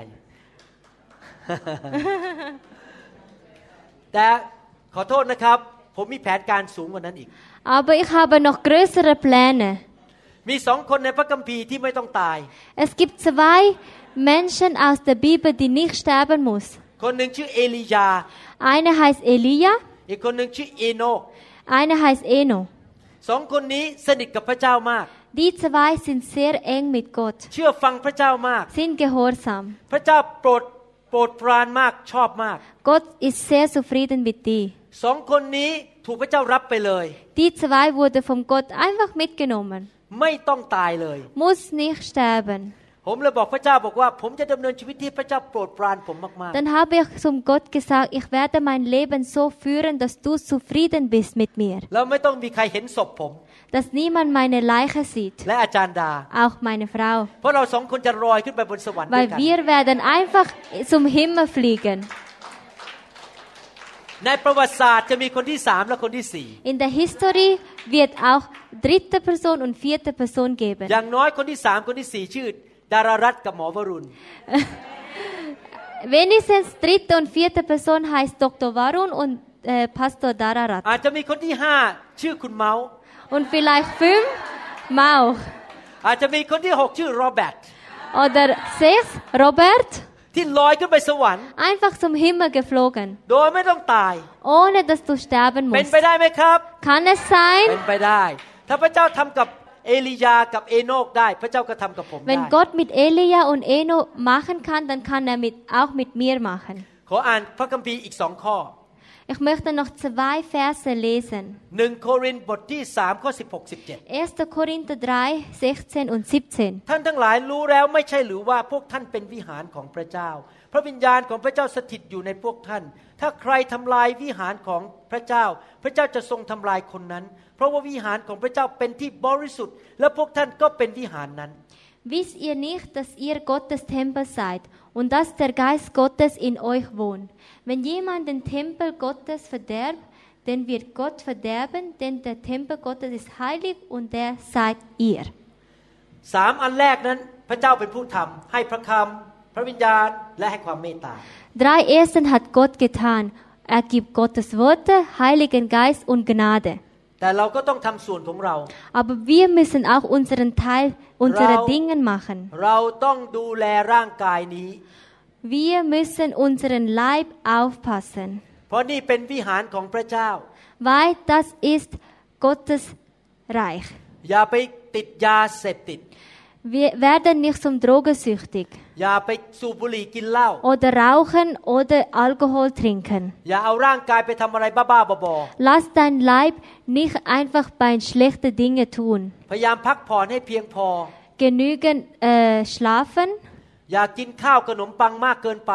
แต่ขอโทษนะครับ ผมมีแผนการสูงกว่านั้นอีก Aber ich habe noch größere Pläne. มีสองคนในพระคัมภีร์ที่ไม่ต้องตาย Es gibt zwei Menschen aus der Bibel, die nicht sterben muss. คนหนึ่งชื่อเอลียา Einer heißt Elia, อีกคนหนึ่งชื่อเอโนก einer heißt Eno. สองคนนี้สนิทกับพระเจ้ามาก Die zwei sind sehr eng mit Gott, เชื่อฟังพระเจ้ามาก sind gehorsam. พระเจ้าโปรดโปรดปรานมากชอบมาก Gott ist sehr zufrieden mit dir. สองคนนี้ ถูกพระเจ้ารับไปเลย Die zwei wurden von Gott einfach mitgenommen. ไม่ต้องตายเลย Muss nicht sterben. ผ ผมเลยบอกพระเจ้าบอกว่า ผมจะดำเนินชีวิตที่พระเจ้าโปรดปรานผมมาก Dann habe ich zum Gott gesagt, ich werde mein Leben so führen, dass du zufrieden bist mit mir. ๆแล้วไม่ต้องมีใครเห็นศพผม Dass niemand meine Leiche sieht, และอาจารย์ดา auch meine Frau. เพราะเราสองคนจะลอยขึ้นไปบนสวรรค์ด้วย Weil กัน wir werden einfach zum Himmel fliegen. ในประวัติศาสตร์จะมีคนที่สามและคนที่สี่ In der History wird auch dritte Person und vierte Person geben. อย่างน้อยคนที่สามคนที่สี่ชื่อ ดารารัตน์กับหมอวรุณ Wenigstens dritte und vierte Person heißt Dr. Varun und äh, Pastor Dararat. อาจจะมีคนที่ห้าชื่อคุณเมาส์ Und vielleicht fünf Mauch. อาจจะมีคนที่หกชื่อโรเบิร์ต Oder sechs Robert. ที่ลอยขึ้นไปสวรรค์ Einfach zum Himmel geflogen. โดยไม่ต้องตาย Ohne dass du sterben เป็น musst. ไปได้ไหมครับ Kann es เป็ sein? นไปได้ ถ้าพระเจ้าทำกับเอลียากับเอโนกได้พระเจ้าก็ทำกับผมได้ Wenn Gott mit Elia und Eno machen kann, dann kann er mit, auch mit mir machen. ขออ่านพระคัมภีร์อีกสองข้อ Ich möchte noch zwei Verse lesen. หนึ่งโครินธ์บทที่สามข้อสิบหกสิบเจ็ด 1. Korinther 3, 16 und 17. ท่านทั้งหลายรู้แล้วไม่ใช่หรือว่าพวกท่านเป็นวิหารของพระเจ้า พระวิญญาณของพระเจ้าสถิตอยู่ในพวกท่าน ถ้าใครทำลายวิหารของพระเจ้า พระเจ้าจะทรงทำลายคนนั้น เพราะว่าวิหารของพระเจ้าเป็นที่บริสุทธิ์ และพวกท่านก็เป็นวิหารนั้น Wisst ihr nicht, dass ihr Gottes Tempel seid und dass der Geist Gottes in euch wohnt? Wenn jemand den Tempel Gottes verderbt, den wird Gott verderben, denn der Tempel Gottes ist heilig und der seid ihr. สามอันแรกนั้นพระเจ้าเป็นผู้ทำให้พระคำพระวิญญาณและให้ความเมตตา Drei Ersten hat Gott getan. Er gibt Gottes Worte, Heiligen Geist und Gnade. แต่เราก็ต้องทำส่วนของเรา Aber wir müssen auch unseren Teil, unsere Rau- Dinge machen. เราต้องดูแลร่างกายนี้ Wir müssen unseren Leib aufpassen, เพราะนี่เป็นวิหารของพระเจ้า weil das ist Gottes Reich. อย่าไปติดยาเสพติด Wir werden nicht zum Drogensüchtig อย่าไปสูบบุหรี่กินเหล้า oder rauchen oder Alkohol trinken. อย่าเอาร่างกายไปทำอะไรบ้าๆบอ Lass dein Leib nicht einfach bei schlechten Dingen tun. ๆพยายามพักผ่อนให้เพียงพอ Genügend äh, schlafen, อย่ากินข้าวขนมปังมากเกินไป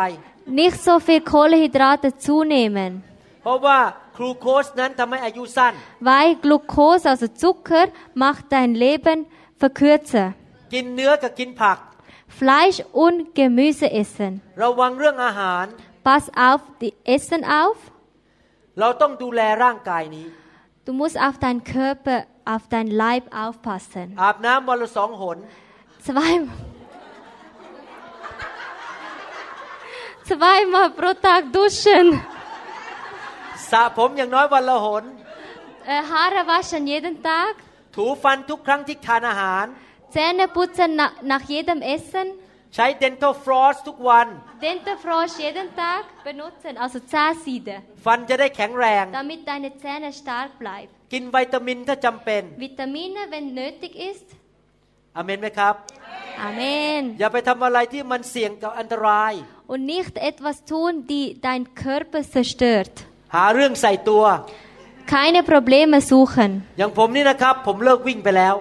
nicht so viel Kohlenhydrate zunehmen, เพราะว่าครูโคสนั้นทำให้อายุสั้น weil Glucose, also Zucker, macht dein Leben verkürzer. กินเนื้อกับกินผัก Fleisch und Gemüse essen. ระวังเรื่องอาหาร Pass auf die Essen auf. เราต้องดูแลร่างกายนี้ Du musst auf deinen Körper, auf dein Leib aufpassen. อาบน้ำวันละสองหน Zwei, zweimal pro Tag duschen. สระผมอย่างน้อยวันละหน Äh, Haare waschen jeden Tag. ถูฟันทุกครั้งที่ทานอาหาร Zähne putzen na, nach jedem Essen. ใช้ dental floss ทุกวัน Dentalfrosch jeden Tag benutzen, also Zahnseide, ฟันจะได้แข็งแรง damit deine Zähne stark bleiben. กินวิตามินถ้าจำเป็น Vitamine, wenn nötig ist. อเมนไหมครับ Amen. อย่าไปทำอะไรที่มันเสี่ยงกับอันตราย Und nicht etwas tun, die dein Körper zerstört. หาเรื่องใส่ตัว Keine Probleme suchen. อย่างผมนี่นะครับ ผมเลิกวิ่งไปแล้ว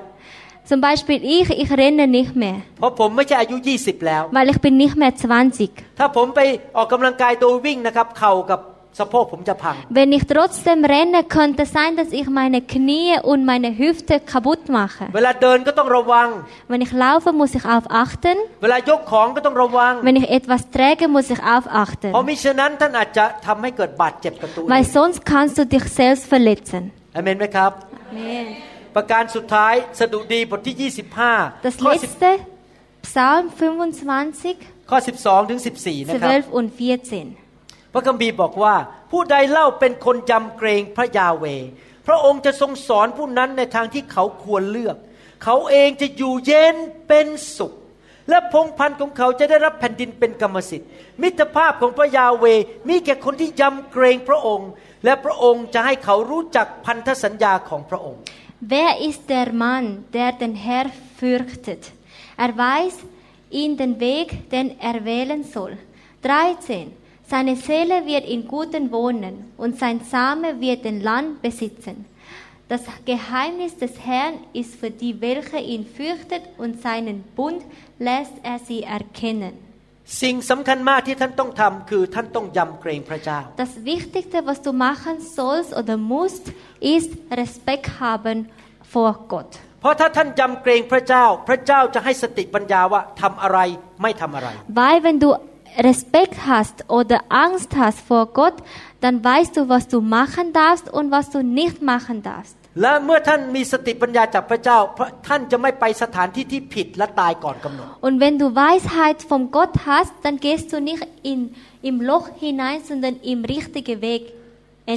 Zum Beispiel ich, ich renne nicht mehr, เพราะผมไม่ใช่อายุ 20 แล้ว weil ich bin nicht mehr 20. ถ้าผมไปออกกำลังกายโดยวิ่งนะครับ เข่ากับสะโพกผมจะพัง Wenn ich trotzdem renne, könnte sein, dass ich meine Knie und meine Hüfte kaputt mache. เวลาเดินก็ต้องระวัง Wenn ich laufe, muss ich auf achten. เวลายกของก็ต้องระวัง Wenn ich etwas träge, muss ich เพราะ aufachten. มิฉะนั้นท่านอาจจะทำให้เกิดบาดเจ็บกับตัวเอ Weil ง sonst kannst du dich selbst verletzen. อเมนไหมครับ Amen. ประการสุดท้ายสดุดีบทที่ 25 Das ข้อ10 letzte, Psalm 25, ข้อ 12 ถึง 14 นะครับ12 und 14. พระคัมภีร์บอกว่า ผู้ใดเล่าเป็นคนยำเกรงพระยาเวห์พระองค์จะทรงสอนผู้นั้นในทางที่เขาควรเลือก เขาเองจะอยู่เย็นเป็นสุข และพงศ์พันธุ์ของเขาจะได้รับแผ่นดินเป็นกรรมสิทธิ์ มิตรภาพของพระยาเวห์มีแก่คนที่ยำเกรงพระองค์ และพระองค์จะให้เขารู้จักพันธสัญญาของพระองค์ Wer ist der Mann, der den Herr fürchtet? Er weiß ihn den Weg, den er wählen soll. 13. Seine Seele wird in Guten wohnen und sein Same wird den Land besitzen. Das Geheimnis des Herrn ist für die, welche ihn fürchtet, und seinen Bund lässt er sie erkennen. สิ่งสำคัญมากที่ท่านต้องทำคือท่านต้องยำเกรงพระเจ้า Das Wichtigste, was du machen sollst oder musst, ist Respekt haben vor Gott. เพราะถ้าท่านยำเกรงพระเจ้า พระเจ้าจะให้สติปัญญาว่าทำอะไรไม่ทำอะไร Weil wenn du Respekt hast oder Angst hast vor Gott, dann weißt du, was du machen darfst und was du nicht machen darfst. และเมื่อท่านมีสติปัญญาจากพระเจ้าพระท่านจะไม่ไปสถานที่ที่ผิดและตายก่อนกำหนด Und wenn du Weisheit vom Gott hast, dann gehst du nicht in, im Loch hinein, sondern im richtigen Weg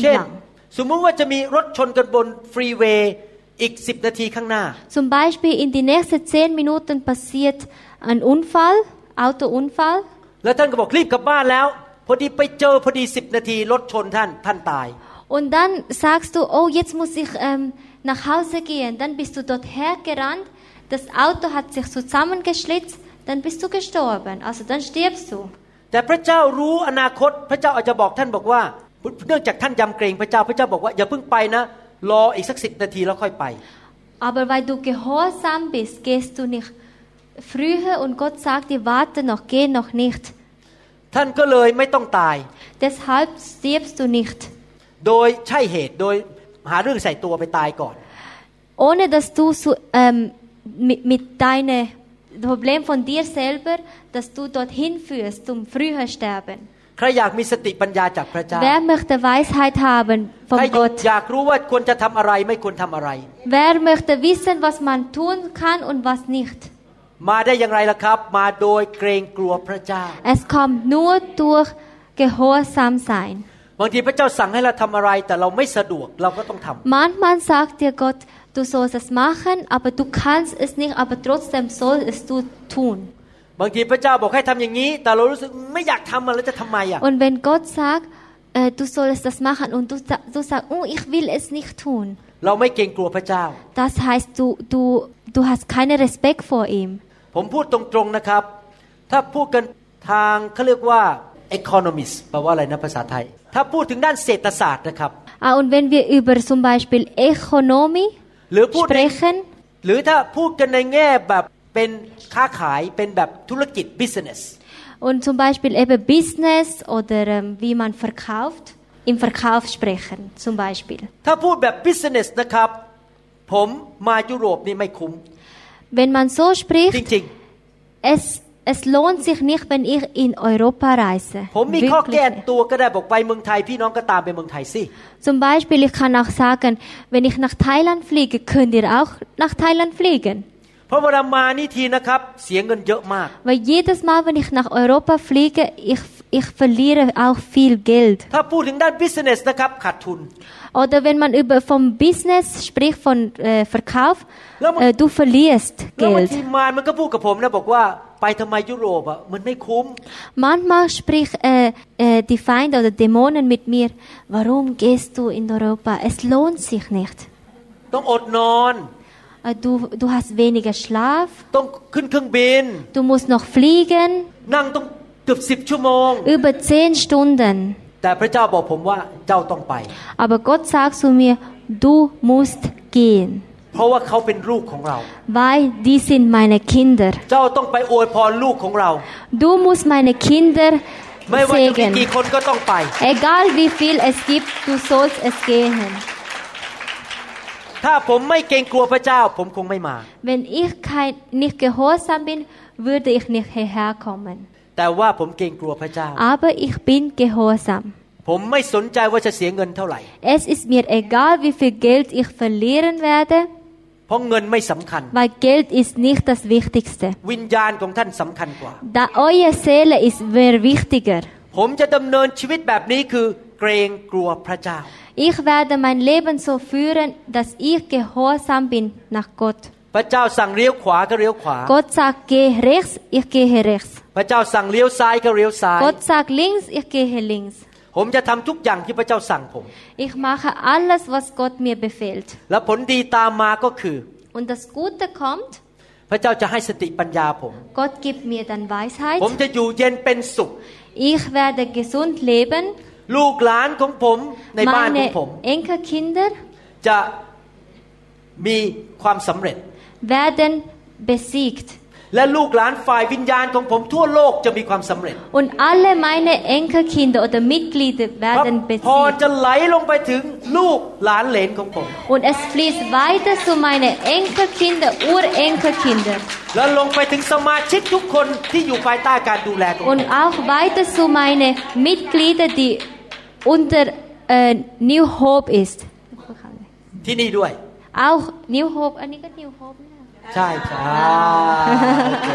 เช่น entlang. สมมุติว่าจะมีรถชนกันบนฟรีเวย์อีก10นาทีข้างหน้า Zum Beispiel in die nächsten zehn Minuten passiert ein Unfall, Autounfall. แล้วท่านก็บอกรีบกลับบ้านแล้วพอดีไปเจอพอดี10นาทีรถชนท่านท่านตาย Und dann sagst du, oh, jetzt muss ich ähm, nach Hause gehen. Dann bist du dorthin gerannt, das Auto hat sich zusammengeschlitzt, dann bist du gestorben. Also dann stirbst du. แต่พระเจ้ารู้อนาคต พระเจ้าอาจจะบอกท่านบอกว่า เนื่องจากท่านยำเกรงพระเจ้าพระเจ้าบอกว่าอย่าเพิ่งไปนะ รออีกสักสินาทีแล้วค่อยไป Aber weil du gehorsam bist, gehst du nicht früher und Gott sagt dir, warte noch, geh noch nicht. ท่านก็เลยไม่ต้องตาย Deshalb stirbst du nicht. โดยใช่เหตุโดยหาเรื่องใส่ตัวไปตายก่อน Ohne dass du so, ähm, mit, mit deinem Problem von dir selber, dass du dorthin führst zum früher Sterben. ใครอยากมีสติปัญญาจากพระเจ้า Wer möchte Weisheit haben ใคร von Gott? อยากรู้ว่าควรจะทำอะไรไม่ควรทำอะไร Wer möchte wissen, was man tun kann und was nicht? มาได้อย่างไรล่ะครับ มาโดยเกรงกลัวพระเจ้า Es kommt nur durch Gehorsam sein. บางทีพระเจ้าสั่งให้เราทำอะไรแต่เราไม่สะดวกเราก็ต้องทำ Manchmal sagt dir Gott, du sollst es machen, aber du kannst es nicht, aber trotzdem soll es du tun. บางทีพระเจ้าบอกให้ทำอย่างนี้ แต่เรารู้สึกไม่อยากทำมันแล้วจะทำไมอะ Und wenn Gott sagt, äh, du sollst das machen und du, sa- du sagst, oh, ich will es nicht tun, เราไม่เกรงกลัวพระเจ้า das heißt, du, du, du hast keinen Respekt vor ihm. ผมพูดตรงๆนะครับ ถ้าพูดกันทางเขาเรียกว่า economist แปลว่าอะไรนะภาษาไทย ถ้าพูดถึงด้านเศรษฐศาสตร์นะครับ Ah, und wenn wir über zum Beispiel Ökonomie หรือพูดใน sprechen, หรือถ้าพูดกันในแง่แบบเป็นค้าขายเป็นแบบธุรกิจ business und zum Beispiel eben Business oder ähm, wie man verkauft, im Verkauf sprechen zum Beispiel. ถ้าพูดแบบ business นะครับ ผมมายุโรปนี่ไม่คุ้ม Wenn man so จ spricht, ริง es, es lohnt sich nicht, wenn ich in Europa reise. ๆ ผมมีข้อ Wirklich แก้ nicht. ตัวก็ได้บอกไปเมืองไทยพี่น้องก็ตามไปเมืองไทยสิ Zum Beispiel, ich kann auch sagen, wenn ich nach Thailand fliege, könnt ihr auch nach Thailand fliegen. เพราะเวลามานี่ทีนะครับ เสียเงินเยอะมาก Weil jedes Mal, wenn ich nach Europa fliege, ich, ich verliere auch viel Geld. ถ้าพูดถึงด้าน business นะครับขาดทุน Oder wenn man über vom Business spricht, von äh, Verkauf, Lass mal- äh, du verlierst แล้วบาง Geld. ทีมารมันก็พูดกับผมนะบอกว่า ไปทำไมยุโรปอ่ะมันไม่คุ้ม Manchmal spricht äh, äh, die Feinde oder Dämonen mit mir, warum gehst du in Europa? Es lohnt sich nicht. ต้องอดนอน Äh, Du, du hast weniger Schlaf, ต้องขึ้นเครื่องบิน du musst noch fliegen, นั่งต้องเกือบสิบชั่วโมง über zehn Stunden. แต่พระเจ้าบอกผมว่าเจ้าต้องไป Aber Gott sagt zu mir, du musst gehen, เพราะว่าเขาเป็นลูกของเรา weil die sind meine Kinder. เจ้าต้องไปอวยพรลูกของเรา Du musst meine Kinder ไม่ว่าจะมี segnen. กี่คนก็ต้องไป Egal wie viel es gibt, du sollst es gehen. ถ้าผมไม่เกรงกลัวพระเจ้า ผมคงไม่มา Wenn ich kein, nicht gehorsam bin, würde ich nicht hierher kommen. แต่ว่าผมเกรงกลัวพระเจ้า Aber ich bin gehorsam. ผมไม่สนใจว่าจะเสียเงินเท่าไหร่ Es ist mir egal, wie viel Geld ich verlieren werde, เพราะเงินไม่สำคัญ weil Geld ist nicht das Wichtigste. วิญญาณของท่านสำคัญกว่า Da eure Seele ist mehr wichtiger. ผมจะดำเนินชีวิตแบบนี้คือเกรงกลัวพระเจ้า Ich werde mein Leben so führen, dass ich gehorsam bin nach Gott. พระเจ้าสั่งเลี้ยวขวาก็เลี้ยวขวา Gott sagt, geh rechts, ich gehe rechts. พระเจ้าสั่งเลี้ยวซ้ายก็เลี้ยวซ้าย Gott sagt links, ich gehe links. ผมจะทำทุกอย่างที่พระเจ้าสั่งผม Ich mache alles, was Gott mir befiehlt. และผลดีตามมาก็คือ Und das Gute kommt, พระเจ้าจะให้สติปัญญาผม Gott gibt mir dann Weisheit. ผมจะอยู่เย็นเป็นสุข Ich werde gesund leben. ลูกหลานของผมในบ้านของผม Meine Enkelkinder จะมีความสำเร็จ werden besiegt. และลูกหลานฝ่ายวิญญาณของผมทั่วโลกจะมีความสำเร็จ Und alle meine Enkelkinder oder Mitglieder พระ werden พร besiegt. จะไหลลงไปถึงลูกหลานเหลนของผม Und es fließt weiter zu meinen Enkelkinder, Urenkelkinder. แล้วลงไปถึงสมาชิกทุกคนที่อยู่ภายใต้การดูแลของผม Und auch weiter zu meinen Mitgliedern, die unter äh, New Hope ist. ที่นี่ด้วย Auch New Hope, อันนี้ก็ New Hope นะ ใช่ใช่โอเค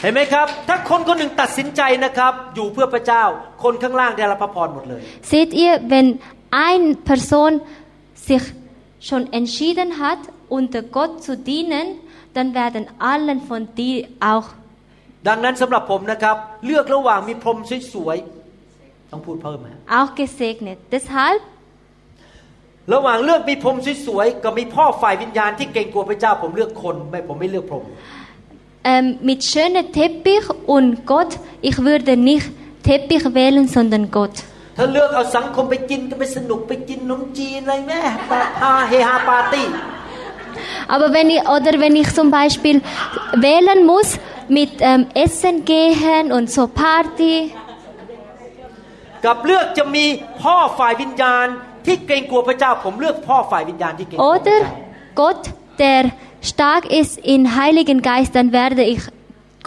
เห็นไหมครับ ถ้าคนคนหนึ่งตัดสินใจนะครับ อยู่เพื่อพระเจ้า คนข้างล่างได้รับพระพรหมดเลย Seht ihr, wenn eine Person sich schon entschieden hat, unter Gott zu dienen, dann werden allen von dir auch ดังนั้นสำหรับผมนะครับ เลือกระหว่างมีพรมสวยๆต้องพูดเพิ่มไหม auch gesegnet. Deshalb ระหว่างเลือกมีพรมสวยๆกับมีพ่อฝ่ายวิญญาณที่เก่งกลัวพระเจ้าผมเลือกคนไม่ผมไม่เลือกพรม ähm, mit schönem Teppich und Gott, ich würde nicht Teppich wählen, sondern Gott. ถ้าเลือกเอาสังคมไปกินก็ไปสนุกไปกินนมจีนอะไรแม่ปาฮาเฮฮาปาร์ตี้ Aber wenn ich, oder wenn ich zum Beispiel wählen muss, mit ähm, Essen gehen und so Party, กับเลือกจะมีพ่อฝ่ายวิญญาณ ที่เกรงกลัวพระเจ้า ผมเลือกพ่อฝ่ายวิญญาณที่เกรงกลัวพระเจ้า oder Gott, der stark ist in Heiligen Geist, dann werde ich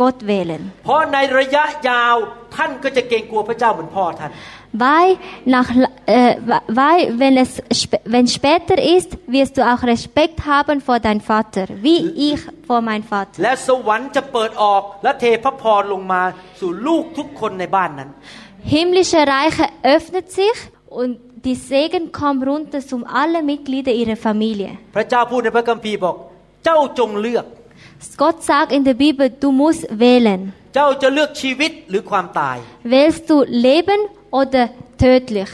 Gott wählen. เพราะในระยะยาวท่านก็จะเกรงกลัวพระเจ้าเหมือนพ่อท่าน Weil, nach, äh, weil wenn es sp- wenn später ist, wirst du auch Respekt haben vor deinem Vater, wie ich vor meinem Vater. และสวรรค์จะเปิดออกและเทพระพรลงมาสู่ลูกทุกคนในบ้านนั้น Himmlische Reiche öffnet sich und die Segen kommt runter zu alle Mitglieder ihrer Familie. พระเจ้าพูดในพระคัมภีร์บอก เจ้าจงเลือก Gott sagt in der Bibel, du musst wählen. เจ้าจะเลือกชีวิตหรือความตาย Wählst du Leben oder tödlich?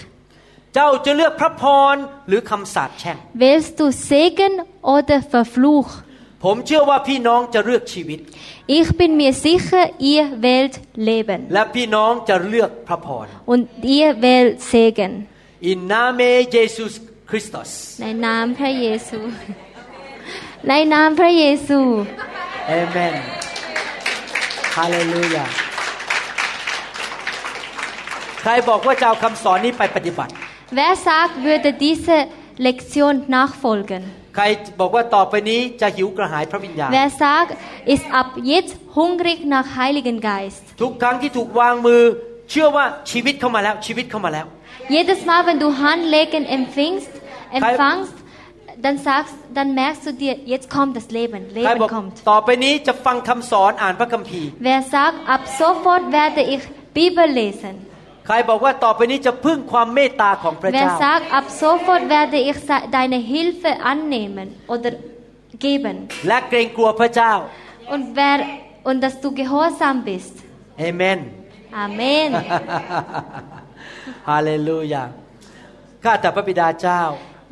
เจ้าจะเลือกพระพรหรือคำสาปแช่ง Wählst du Segen oder Verfluch? ผมเชื่อว่าพี่น้องจะเลือกชีวิต Ich bin mir sicher, ihr wählt Leben และพี่น้องจะเลือกพระพร und ihr wählt Segen. อินนาเมเยซูสคริสตุสในนามพระเยซู ในนามพระเยซูเอเมนฮาเลลูยาใครบอกว่าจะเอาคำสอนนี้ไปปฏิบัติ Wer sagt, würde diese Lektion nachfolgen? ใครบอกว่าต่อไปนี้จะหิวกระหายพระวิญญาณ Wer sagt, ist ab jetzt hungrig nach Heiligen Geist? ทุกครั้งที่ถูกวางมือ เชื่อว่าชีวิตเข้ามาแล้วชีวิตเข้ามาแล้ว Jedes Mal, wenn du Handlegen empfängst, empfangst, dann sagst, dann merkst du dir, jetzt kommt das Leben, ใครบอ Leben ก kommt. ต่อไปนี้จะฟังคำสอนอ่านพระคัมภีร์ Wer sagt, ab sofort werde ich Bibel lesen. ใครบอกว่าต่อไปนี้จะพึ่งความเมตตาของพระ Wer เจ้า sagt, ab sofort werde ich se- deine Hilfe annehmen oder geben. และเกรงกลัวพระเจ้า Und wer, und dass du gehorsam bist. เอเมน Amen. ฮาเลลูยาข้าแต่พระบิดาเจ้า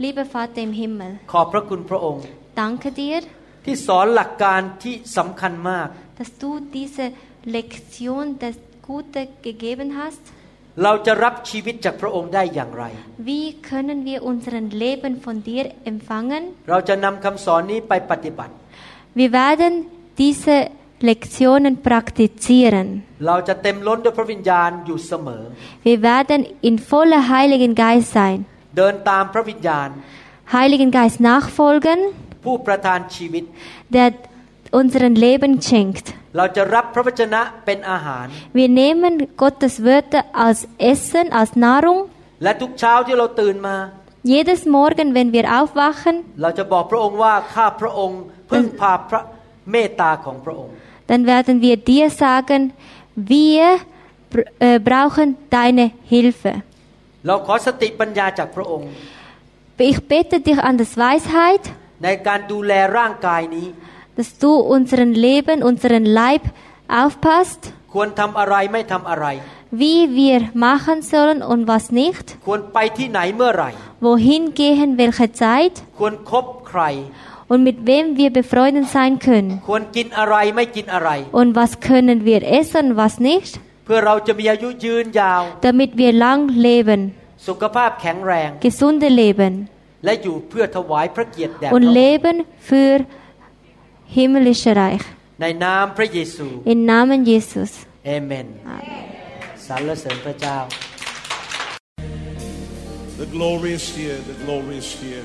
Lieber Vater im Himmel, ขอบพระคุณพระองค์ danke dir, ที่สอนหลักการที่สำคัญมาก dass du diese Lektion das Gute gegeben hast. เราจะรับชีวิตจากพระองค์ได้อย่างไร Wie können wir unseren Leben von dir empfangen? เราจะนำคำสอนนี้ไปปฏิบัติ Wir werden diese Lektionen praktizieren. เราจะเต็มล้นด้วยพระวิญญาณอยู่เสมอ Wir werden in voller Heiligen Geist sein. เดินตามพระวิญญาณ Heiligen Geist nachfolgen, ผู้ประทานชีวิต der unseren Leben schenkt. เราจะรับพระวจนะเป็นอาหาร Wir nehmen Gottes Wörter als Essen, als Nahrung. และทุกเช้าที่เราตื่นมา Jedes Morgen, wenn wir aufwachen, เราจะบอกพระองค์ว่าข้าพระองค์พึ่งพาพระเมตตาของพระองค์ dann werden wir dir sagen, wir äh, brauchen deine Hilfe. Ich bitte dich an das Weisheit, dass du unseren Leben, unseren Leib aufpasst, wie wir machen sollen und was nicht, wohin gehen, welche Zeit, und mit wem wir befreundet sein können ควรกินอะไรไม่กินอะไร und was können wir essen, was nicht, เพื่อเราจะมีอายุยืนยาว damit wir lang leben, สุขภาพแข็งแรง gesunde Leben และอยู่เพื่อถวายพระเกียรติแด่พ und ระองค์ Leben für himmlische Reich. ในนามพระเยซู Im Namen Jesus. เอเมนสรรเสริญพระเจ้า The glory is here, the glory is here.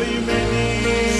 whatever need,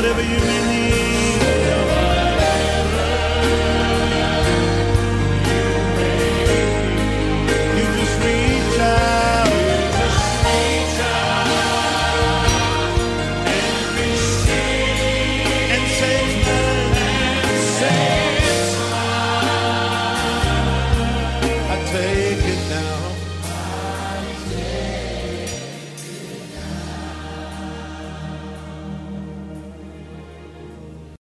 Whatever you need.